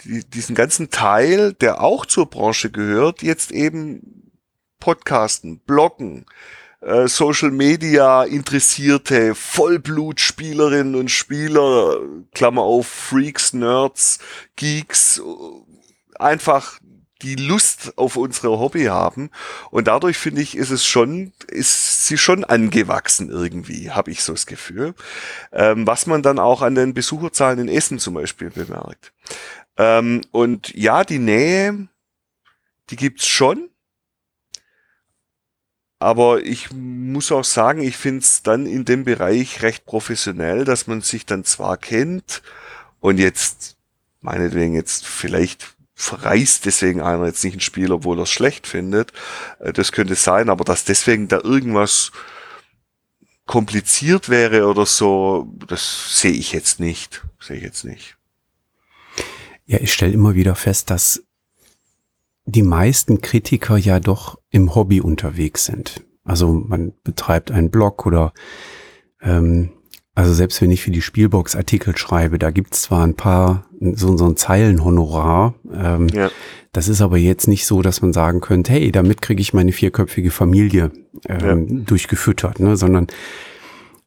die, diesen ganzen Teil, der auch zur Branche gehört, jetzt eben Podcasten, Bloggen, äh, Social Media Interessierte, Vollblutspielerinnen und Spieler, Klammer auf, Freaks, Nerds, Geeks, einfach die Lust auf unsere Hobby haben. Und dadurch finde ich, ist es schon, ist sie schon angewachsen irgendwie, habe ich so das Gefühl. Ähm, was man dann auch an den Besucherzahlen in Essen zum Beispiel bemerkt. Ähm, und ja, die Nähe, die gibt's schon. Aber ich muss auch sagen, ich finde es dann in dem Bereich recht professionell, dass man sich dann zwar kennt und jetzt, meinetwegen jetzt vielleicht verreist deswegen einer jetzt nicht ein Spiel, obwohl er es schlecht findet. Äh, das könnte sein, aber dass deswegen da irgendwas kompliziert wäre oder so, das sehe ich jetzt nicht. Sehe ich jetzt nicht. Ja, ich stelle immer wieder fest, dass die meisten Kritiker ja doch im Hobby unterwegs sind. Also man betreibt einen Blog oder ähm, also selbst wenn ich für die Spielbox Artikel schreibe, da gibt's zwar ein paar, so, so ein Zeilenhonorar, ähm, ja. das ist aber jetzt nicht so, dass man sagen könnte, hey, damit kriege ich meine vierköpfige Familie ähm, ja. durchgefüttert, ne? sondern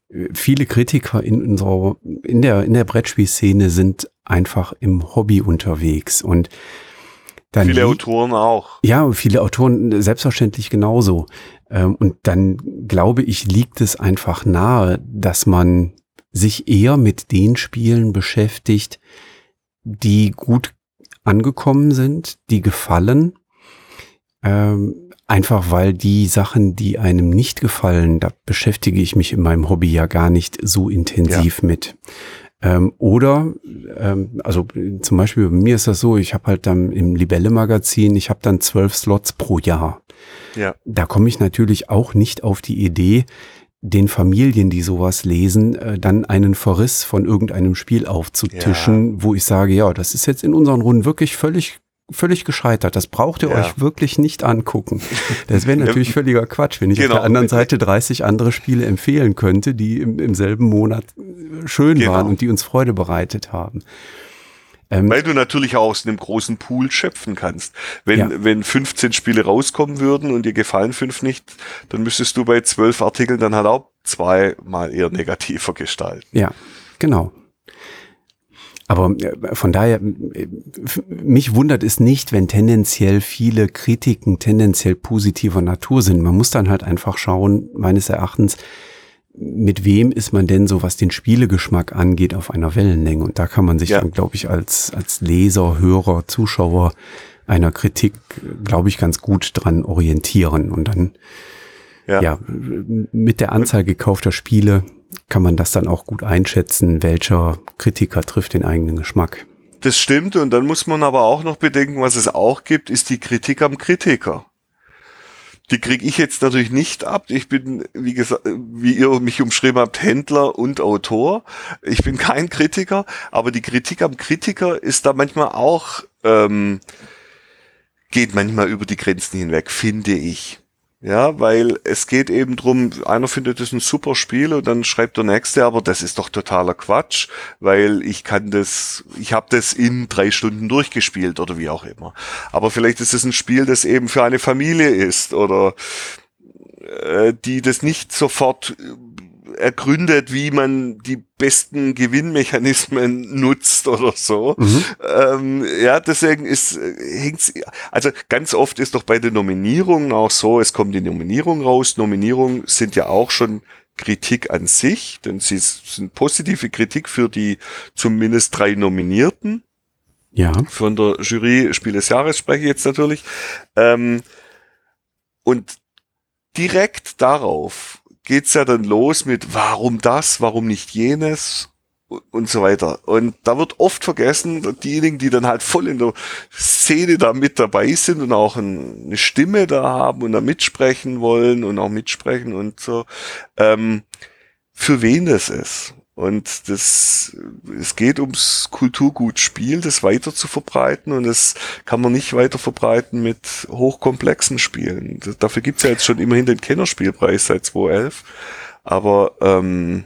äh, viele Kritiker in unserer, in der, in der Brettspielszene sind einfach im Hobby unterwegs und dann viele Autoren auch. Ja, viele Autoren selbstverständlich genauso. Ähm, und dann glaube ich, liegt es einfach nahe, dass man sich eher mit den Spielen beschäftigt, die gut angekommen sind, die gefallen. Ähm, einfach weil die Sachen, die einem nicht gefallen, da beschäftige ich mich in meinem Hobby ja gar nicht so intensiv ja. mit. Ähm, oder, ähm, also zum Beispiel bei mir ist das so, ich habe halt dann im Libelle-Magazin, ich habe dann zwölf Slots pro Jahr. Ja. Da komme ich natürlich auch nicht auf die Idee, den Familien, die sowas lesen, äh, dann einen Verriss von irgendeinem Spiel aufzutischen, ja. wo ich sage, ja, das ist jetzt in unseren Runden wirklich völlig völlig gescheitert. Das braucht ihr ja. euch wirklich nicht angucken. Das wäre natürlich völliger Quatsch, wenn ich genau. auf der anderen Seite 30 andere Spiele empfehlen könnte, die im, im selben Monat äh, schön genau. waren und die uns Freude bereitet haben. Ähm, Weil du natürlich auch aus einem großen Pool schöpfen kannst. Wenn, ja. wenn 15 Spiele rauskommen würden und dir gefallen fünf nicht, dann müsstest du bei zwölf Artikeln dann halt auch zweimal eher negativer gestalten. Ja, genau. Aber äh, von daher, äh, mich wundert es nicht, wenn tendenziell viele Kritiken tendenziell positiver Natur sind. Man muss dann halt einfach schauen, meines Erachtens, mit wem ist man denn so, was den Spielegeschmack angeht, auf einer Wellenlänge? Und da kann man sich ja. dann, glaube ich, als, als Leser, Hörer, Zuschauer einer Kritik, glaube ich, ganz gut dran orientieren. Und dann, ja, ja mit der Anzahl gekaufter Spiele kann man das dann auch gut einschätzen, welcher Kritiker trifft den eigenen Geschmack. Das stimmt. Und dann muss man aber auch noch bedenken, was es auch gibt, ist die Kritik am Kritiker die kriege ich jetzt natürlich nicht ab. Ich bin, wie gesagt, wie ihr mich umschrieben habt, Händler und Autor. Ich bin kein Kritiker, aber die Kritik am Kritiker ist da manchmal auch, ähm, geht manchmal über die Grenzen hinweg, finde ich. Ja, weil es geht eben drum, einer findet es ein super Spiel und dann schreibt der nächste, aber das ist doch totaler Quatsch, weil ich kann das, ich habe das in drei Stunden durchgespielt oder wie auch immer. Aber vielleicht ist es ein Spiel, das eben für eine Familie ist oder äh, die das nicht sofort ergründet, wie man die besten Gewinnmechanismen nutzt oder so. Mhm. Ähm, ja, deswegen ist hängt's, also ganz oft ist doch bei den Nominierungen auch so, es kommt die Nominierung raus. Nominierungen sind ja auch schon Kritik an sich, denn sie sind positive Kritik für die zumindest drei Nominierten. Ja. Von der Jury Spiel des Jahres spreche ich jetzt natürlich. Ähm, und direkt darauf geht's ja dann los mit warum das, warum nicht jenes und so weiter. Und da wird oft vergessen, diejenigen, die dann halt voll in der Szene da mit dabei sind und auch eine Stimme da haben und da mitsprechen wollen und auch mitsprechen und so, ähm, für wen das ist. Und das, es geht ums Kulturgutspiel, das weiter zu verbreiten und das kann man nicht weiter verbreiten mit hochkomplexen Spielen. Dafür gibt's ja jetzt schon immerhin den Kennerspielpreis seit 2011. Aber ähm,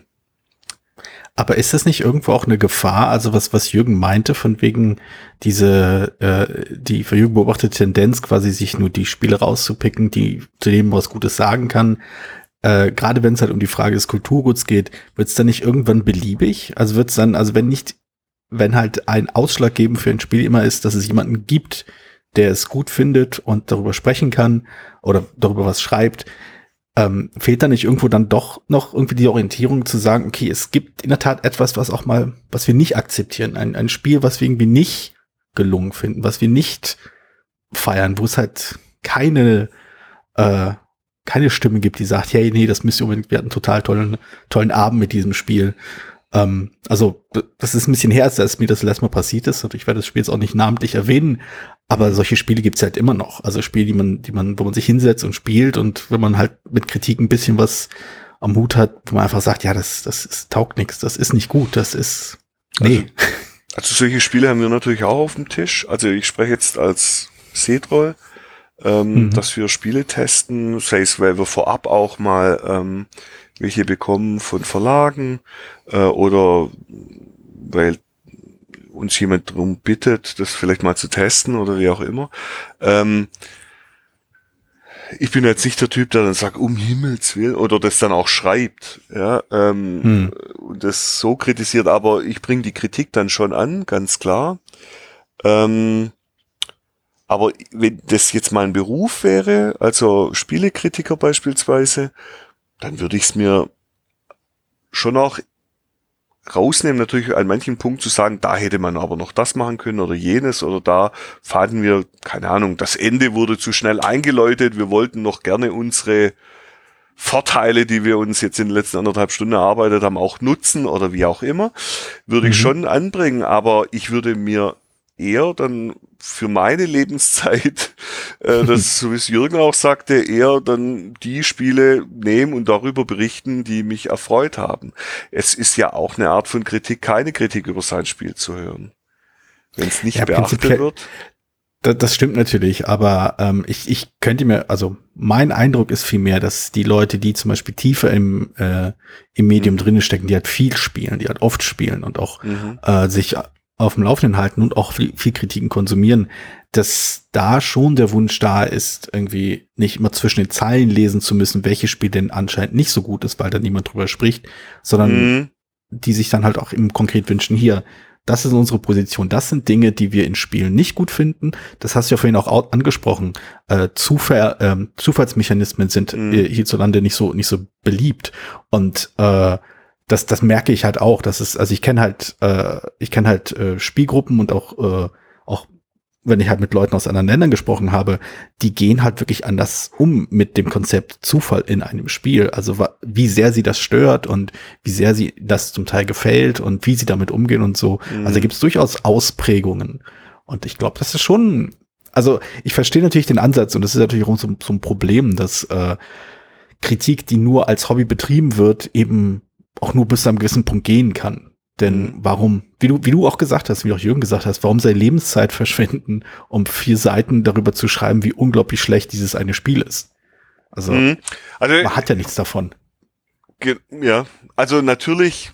aber ist das nicht irgendwo auch eine Gefahr? Also was, was Jürgen meinte, von wegen diese, äh, die für Jürgen beobachtete Tendenz, quasi sich nur die Spiele rauszupicken, die zu dem was Gutes sagen kann, äh, gerade wenn es halt um die Frage des Kulturguts geht, wird es dann nicht irgendwann beliebig? Also wird es dann, also wenn nicht, wenn halt ein Ausschlaggebend für ein Spiel immer ist, dass es jemanden gibt, der es gut findet und darüber sprechen kann oder darüber was schreibt, ähm, fehlt da nicht irgendwo dann doch noch irgendwie die Orientierung zu sagen, okay, es gibt in der Tat etwas, was auch mal, was wir nicht akzeptieren, ein, ein Spiel, was wir irgendwie nicht gelungen finden, was wir nicht feiern, wo es halt keine, äh, keine Stimme gibt, die sagt, hey, nee, das müsst ihr unbedingt, wir hatten total tollen, tollen Abend mit diesem Spiel. Ähm, also, das ist ein bisschen her, als mir das letzte Mal passiert ist und ich werde das Spiel jetzt auch nicht namentlich erwähnen, aber solche Spiele gibt's halt immer noch. Also Spiele, die man, die man, wo man sich hinsetzt und spielt und wenn man halt mit Kritik ein bisschen was am Hut hat, wo man einfach sagt, ja, das, das ist, taugt nichts, das ist nicht gut, das ist, nee. Also, also solche Spiele haben wir natürlich auch auf dem Tisch. Also ich spreche jetzt als Setroll, ähm, mhm. dass wir Spiele testen, sei es, weil wir vorab auch mal ähm, welche bekommen von Verlagen äh, oder weil uns jemand darum bittet, das vielleicht mal zu testen oder wie auch immer. Ähm, ich bin jetzt nicht der Typ, der dann sagt, um Himmels Willen, oder das dann auch schreibt, ja, ähm, hm. und das so kritisiert, aber ich bringe die Kritik dann schon an, ganz klar. Ähm, aber wenn das jetzt mal ein Beruf wäre, also Spielekritiker beispielsweise, dann würde ich es mir schon auch rausnehmen, natürlich an manchen Punkt zu sagen, da hätte man aber noch das machen können oder jenes oder da fanden wir, keine Ahnung, das Ende wurde zu schnell eingeläutet, wir wollten noch gerne unsere Vorteile, die wir uns jetzt in den letzten anderthalb Stunden erarbeitet haben, auch nutzen oder wie auch immer, würde mhm. ich schon anbringen, aber ich würde mir eher dann für meine Lebenszeit, äh, das, so wie es Jürgen auch sagte, eher dann die Spiele nehmen und darüber berichten, die mich erfreut haben. Es ist ja auch eine Art von Kritik, keine Kritik über sein Spiel zu hören. Wenn es nicht ja, beachtet wird. Das, das stimmt natürlich, aber ähm, ich, ich könnte mir, also mein Eindruck ist vielmehr, dass die Leute, die zum Beispiel tiefer im, äh, im Medium mhm. drinnen stecken, die halt viel spielen, die halt oft spielen und auch mhm. äh, sich auf dem Laufenden halten und auch viel, viel Kritiken konsumieren, dass da schon der Wunsch da ist, irgendwie nicht immer zwischen den Zeilen lesen zu müssen, welches Spiel denn anscheinend nicht so gut ist, weil da niemand drüber spricht, sondern mhm. die sich dann halt auch im konkret wünschen, hier, das ist unsere Position. Das sind Dinge, die wir in Spielen nicht gut finden. Das hast du ja vorhin auch angesprochen. Äh, Zufall, äh, Zufallsmechanismen sind mhm. äh, hierzulande nicht so nicht so beliebt und äh, das, das merke ich halt auch. Das ist, also ich kenne halt, äh, ich kenne halt äh, Spielgruppen und auch, äh, auch wenn ich halt mit Leuten aus anderen Ländern gesprochen habe, die gehen halt wirklich anders um mit dem Konzept Zufall in einem Spiel. Also wie sehr sie das stört und wie sehr sie das zum Teil gefällt und wie sie damit umgehen und so. Mhm. Also gibt es durchaus Ausprägungen. Und ich glaube, das ist schon, also ich verstehe natürlich den Ansatz und das ist natürlich auch so, so ein Problem, dass äh, Kritik, die nur als Hobby betrieben wird, eben auch nur bis zu einem gewissen Punkt gehen kann. Denn mhm. warum, wie du, wie du auch gesagt hast, wie auch Jürgen gesagt hast, warum seine Lebenszeit verschwenden, um vier Seiten darüber zu schreiben, wie unglaublich schlecht dieses eine Spiel ist? Also, mhm. also man hat ja nichts davon. Ja, also natürlich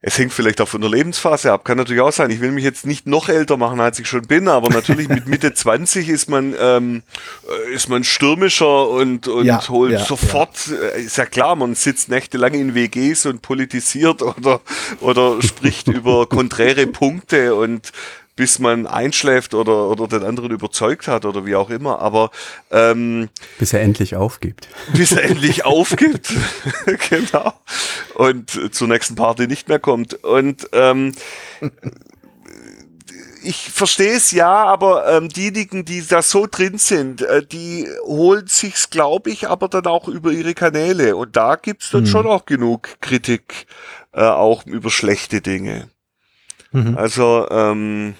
es hängt vielleicht auch von der Lebensphase ab, kann natürlich auch sein. Ich will mich jetzt nicht noch älter machen, als ich schon bin, aber natürlich mit Mitte 20 ist man ähm, äh, ist man stürmischer und, und ja, holt ja, sofort, ja. Äh, ist ja klar, man sitzt nächtelang in WGs und politisiert oder oder spricht über konträre Punkte und bis man einschläft oder, oder den anderen überzeugt hat oder wie auch immer. Aber ähm, bis er endlich aufgibt. Bis er endlich aufgibt, genau. Und zur nächsten Party nicht mehr kommt. Und ähm, ich verstehe es ja, aber ähm, diejenigen, die da so drin sind, äh, die holen sich's, glaube ich, aber dann auch über ihre Kanäle. Und da gibt's dann mhm. schon auch genug Kritik, äh, auch über schlechte Dinge. Mhm. Also ähm,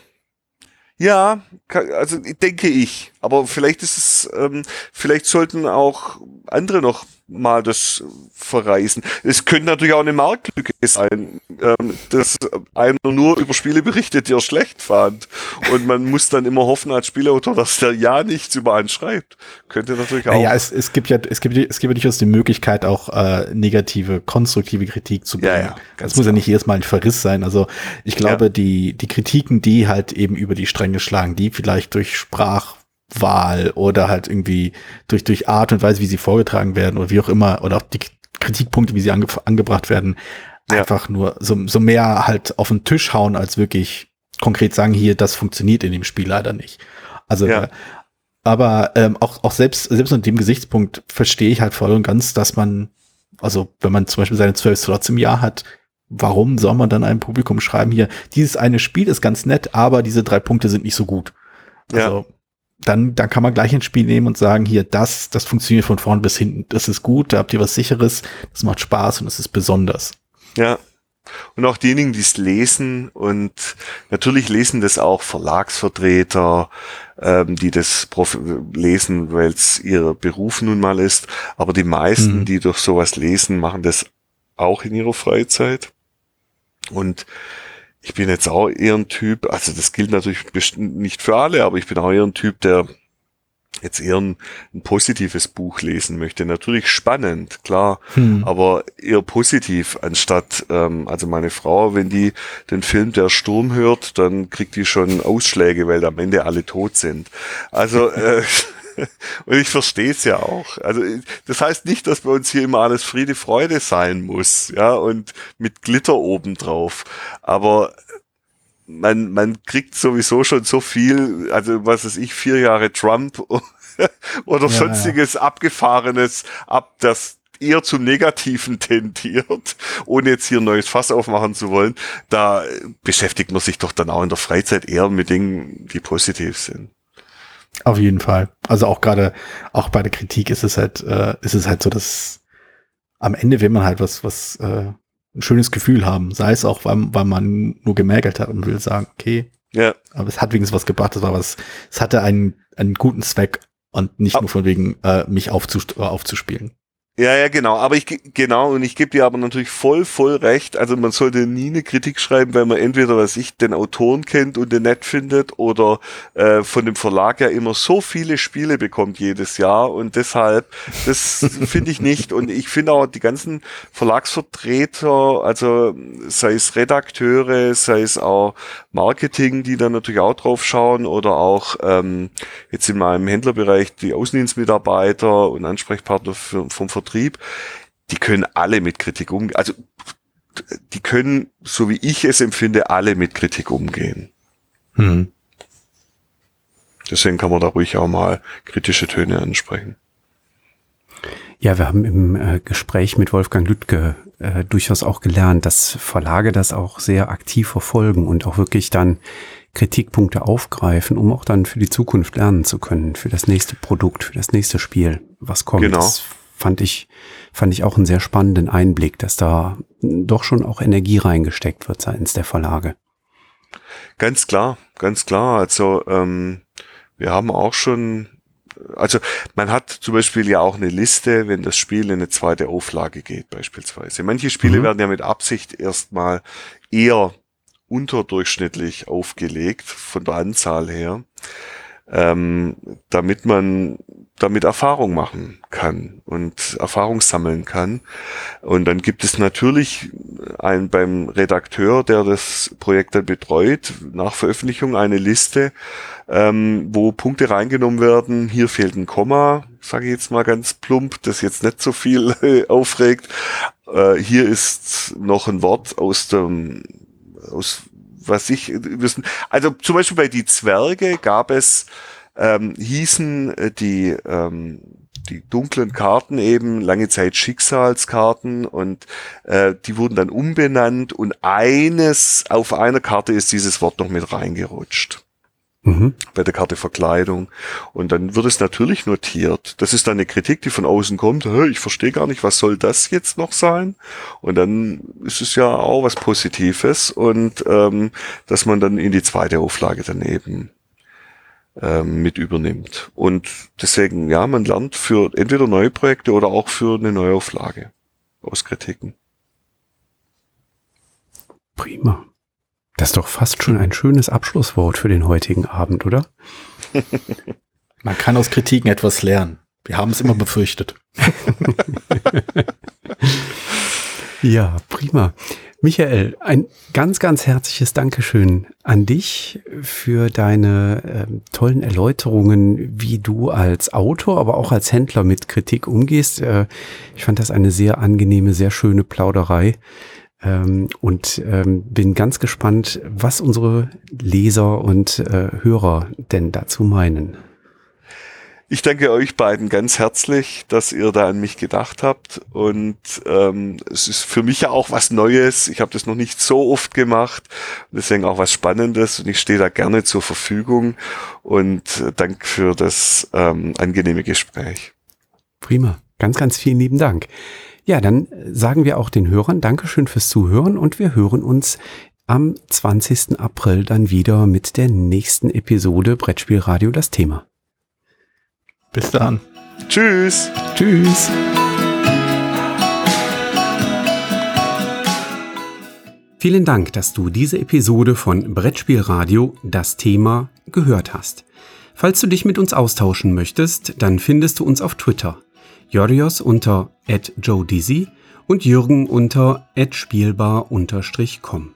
ja, also denke ich. Aber vielleicht ist es, ähm, vielleicht sollten auch andere noch mal das verreisen. Es könnte natürlich auch eine Marktlücke sein, ähm, dass einer nur über Spiele berichtet, die er schlecht fand. Und man muss dann immer hoffen als Spielautor, dass der ja nichts über einen schreibt. Könnte natürlich auch. Ja, es, es gibt ja, es gibt, es gibt ja durchaus die Möglichkeit, auch äh, negative, konstruktive Kritik zu bringen. Ja, ja, das muss ja nicht jedes Mal ein Verriss sein. Also ich glaube, ja. die, die Kritiken, die halt eben über die Stränge schlagen, die vielleicht durch Sprach Wahl oder halt irgendwie durch, durch Art und Weise, wie sie vorgetragen werden oder wie auch immer, oder auch die Kritikpunkte, wie sie ange angebracht werden, ja. einfach nur so, so mehr halt auf den Tisch hauen, als wirklich konkret sagen, hier, das funktioniert in dem Spiel leider nicht. Also, ja. äh, aber ähm, auch, auch selbst, selbst unter dem Gesichtspunkt verstehe ich halt voll und ganz, dass man, also wenn man zum Beispiel seine zwölf Slots im Jahr hat, warum soll man dann einem Publikum schreiben, hier, dieses eine Spiel ist ganz nett, aber diese drei Punkte sind nicht so gut. Also, ja. Dann, dann kann man gleich ein Spiel nehmen und sagen, hier, das, das funktioniert von vorn bis hinten. Das ist gut, da habt ihr was sicheres, das macht Spaß und es ist besonders. Ja, und auch diejenigen, die es lesen und natürlich lesen das auch Verlagsvertreter, ähm, die das lesen, weil es ihr Beruf nun mal ist. Aber die meisten, mhm. die durch sowas lesen, machen das auch in ihrer Freizeit. Und ich bin jetzt auch eher ein Typ, also das gilt natürlich nicht für alle, aber ich bin auch eher ein Typ, der jetzt eher ein, ein, positives Buch lesen möchte. Natürlich spannend, klar, hm. aber eher positiv, anstatt, ähm, also meine Frau, wenn die den Film Der Sturm hört, dann kriegt die schon Ausschläge, weil am Ende alle tot sind. Also äh, und ich verstehe es ja auch. Also das heißt nicht, dass bei uns hier immer alles Friede, Freude sein muss, ja, und mit Glitter obendrauf. Aber man, man kriegt sowieso schon so viel, also was weiß ich, vier Jahre Trump oder ja, sonstiges ja. Abgefahrenes ab, das eher zum Negativen tendiert, ohne jetzt hier ein neues Fass aufmachen zu wollen. Da beschäftigt man sich doch dann auch in der Freizeit eher mit Dingen, die positiv sind. Auf jeden Fall. Also auch gerade, auch bei der Kritik ist es halt, äh, ist es halt so, dass am Ende will man halt was, was äh, ein schönes Gefühl haben. Sei es auch, weil, weil man nur gemergelt hat und will sagen, okay, ja. aber es hat wenigstens was gebracht, es war was, es hatte einen, einen guten Zweck und nicht nur von wegen, äh, mich aufzuspielen. Ja, ja, genau. Aber ich genau und ich gebe dir aber natürlich voll, voll recht. Also man sollte nie eine Kritik schreiben, weil man entweder, was ich, den Autoren kennt und den nett findet oder äh, von dem Verlag ja immer so viele Spiele bekommt jedes Jahr und deshalb, das finde ich nicht. Und ich finde auch die ganzen Verlagsvertreter, also sei es Redakteure, sei es auch Marketing, die dann natürlich auch drauf schauen oder auch ähm, jetzt in meinem Händlerbereich die Außendienstmitarbeiter und Ansprechpartner für, vom Vertrieb, die können alle mit Kritik umgehen. Also die können, so wie ich es empfinde, alle mit Kritik umgehen. Hm. Deswegen kann man da ruhig auch mal kritische Töne ansprechen. Ja, wir haben im äh, Gespräch mit Wolfgang Lüttke äh, durchaus auch gelernt, dass Verlage das auch sehr aktiv verfolgen und auch wirklich dann Kritikpunkte aufgreifen, um auch dann für die Zukunft lernen zu können, für das nächste Produkt, für das nächste Spiel, was kommt. Genau. Das fand ich, fand ich auch einen sehr spannenden Einblick, dass da doch schon auch Energie reingesteckt wird seitens der Verlage. Ganz klar, ganz klar. Also ähm, wir haben auch schon also man hat zum Beispiel ja auch eine Liste, wenn das Spiel in eine zweite Auflage geht beispielsweise. Manche Spiele mhm. werden ja mit Absicht erstmal eher unterdurchschnittlich aufgelegt von der Anzahl her, ähm, damit man damit Erfahrung machen kann und Erfahrung sammeln kann. Und dann gibt es natürlich ein, beim Redakteur, der das Projekt dann betreut, nach Veröffentlichung eine Liste, ähm, wo Punkte reingenommen werden. Hier fehlt ein Komma, sage ich jetzt mal ganz plump, das jetzt nicht so viel aufregt. Äh, hier ist noch ein Wort aus dem, aus was ich wissen. Also zum Beispiel bei die Zwerge gab es ähm, hießen äh, die ähm, die dunklen Karten eben lange Zeit Schicksalskarten und äh, die wurden dann umbenannt und eines auf einer Karte ist dieses Wort noch mit reingerutscht. Mhm. Bei der Karte Verkleidung. Und dann wird es natürlich notiert. Das ist dann eine Kritik, die von außen kommt. Ich verstehe gar nicht, was soll das jetzt noch sein? Und dann ist es ja auch was Positives und ähm, dass man dann in die zweite Auflage daneben ähm, mit übernimmt. Und deswegen, ja, man lernt für entweder neue Projekte oder auch für eine Neuauflage aus Kritiken. Prima. Das ist doch fast schon ein schönes Abschlusswort für den heutigen Abend, oder? Man kann aus Kritiken etwas lernen. Wir haben es immer befürchtet. ja, prima. Michael, ein ganz, ganz herzliches Dankeschön an dich für deine äh, tollen Erläuterungen, wie du als Autor, aber auch als Händler mit Kritik umgehst. Äh, ich fand das eine sehr angenehme, sehr schöne Plauderei. Ähm, und ähm, bin ganz gespannt, was unsere Leser und äh, Hörer denn dazu meinen. Ich danke euch beiden ganz herzlich, dass ihr da an mich gedacht habt. Und ähm, es ist für mich ja auch was Neues. Ich habe das noch nicht so oft gemacht. Deswegen auch was Spannendes. Und ich stehe da gerne zur Verfügung. Und äh, danke für das ähm, angenehme Gespräch. Prima. Ganz, ganz vielen lieben Dank. Ja, dann sagen wir auch den Hörern Dankeschön fürs Zuhören und wir hören uns am 20. April dann wieder mit der nächsten Episode Brettspielradio das Thema. Bis dann. Tschüss. Tschüss. Vielen Dank, dass du diese Episode von Brettspielradio das Thema gehört hast. Falls du dich mit uns austauschen möchtest, dann findest du uns auf Twitter Jorios unter @joedizzy und Jürgen unter @spielbar_com.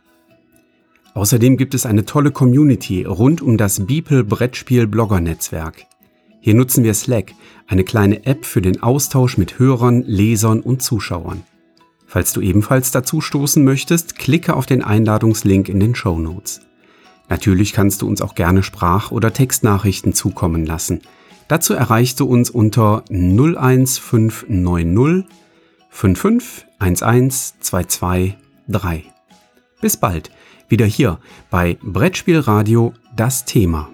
Außerdem gibt es eine tolle Community rund um das Beeple Brettspiel Blogger Netzwerk. Hier nutzen wir Slack, eine kleine App für den Austausch mit Hörern, Lesern und Zuschauern. Falls du ebenfalls dazu stoßen möchtest, klicke auf den Einladungslink in den Show Notes. Natürlich kannst du uns auch gerne Sprach- oder Textnachrichten zukommen lassen – Dazu erreichst du uns unter 01590 55 11 223. Bis bald, wieder hier bei Brettspielradio das Thema.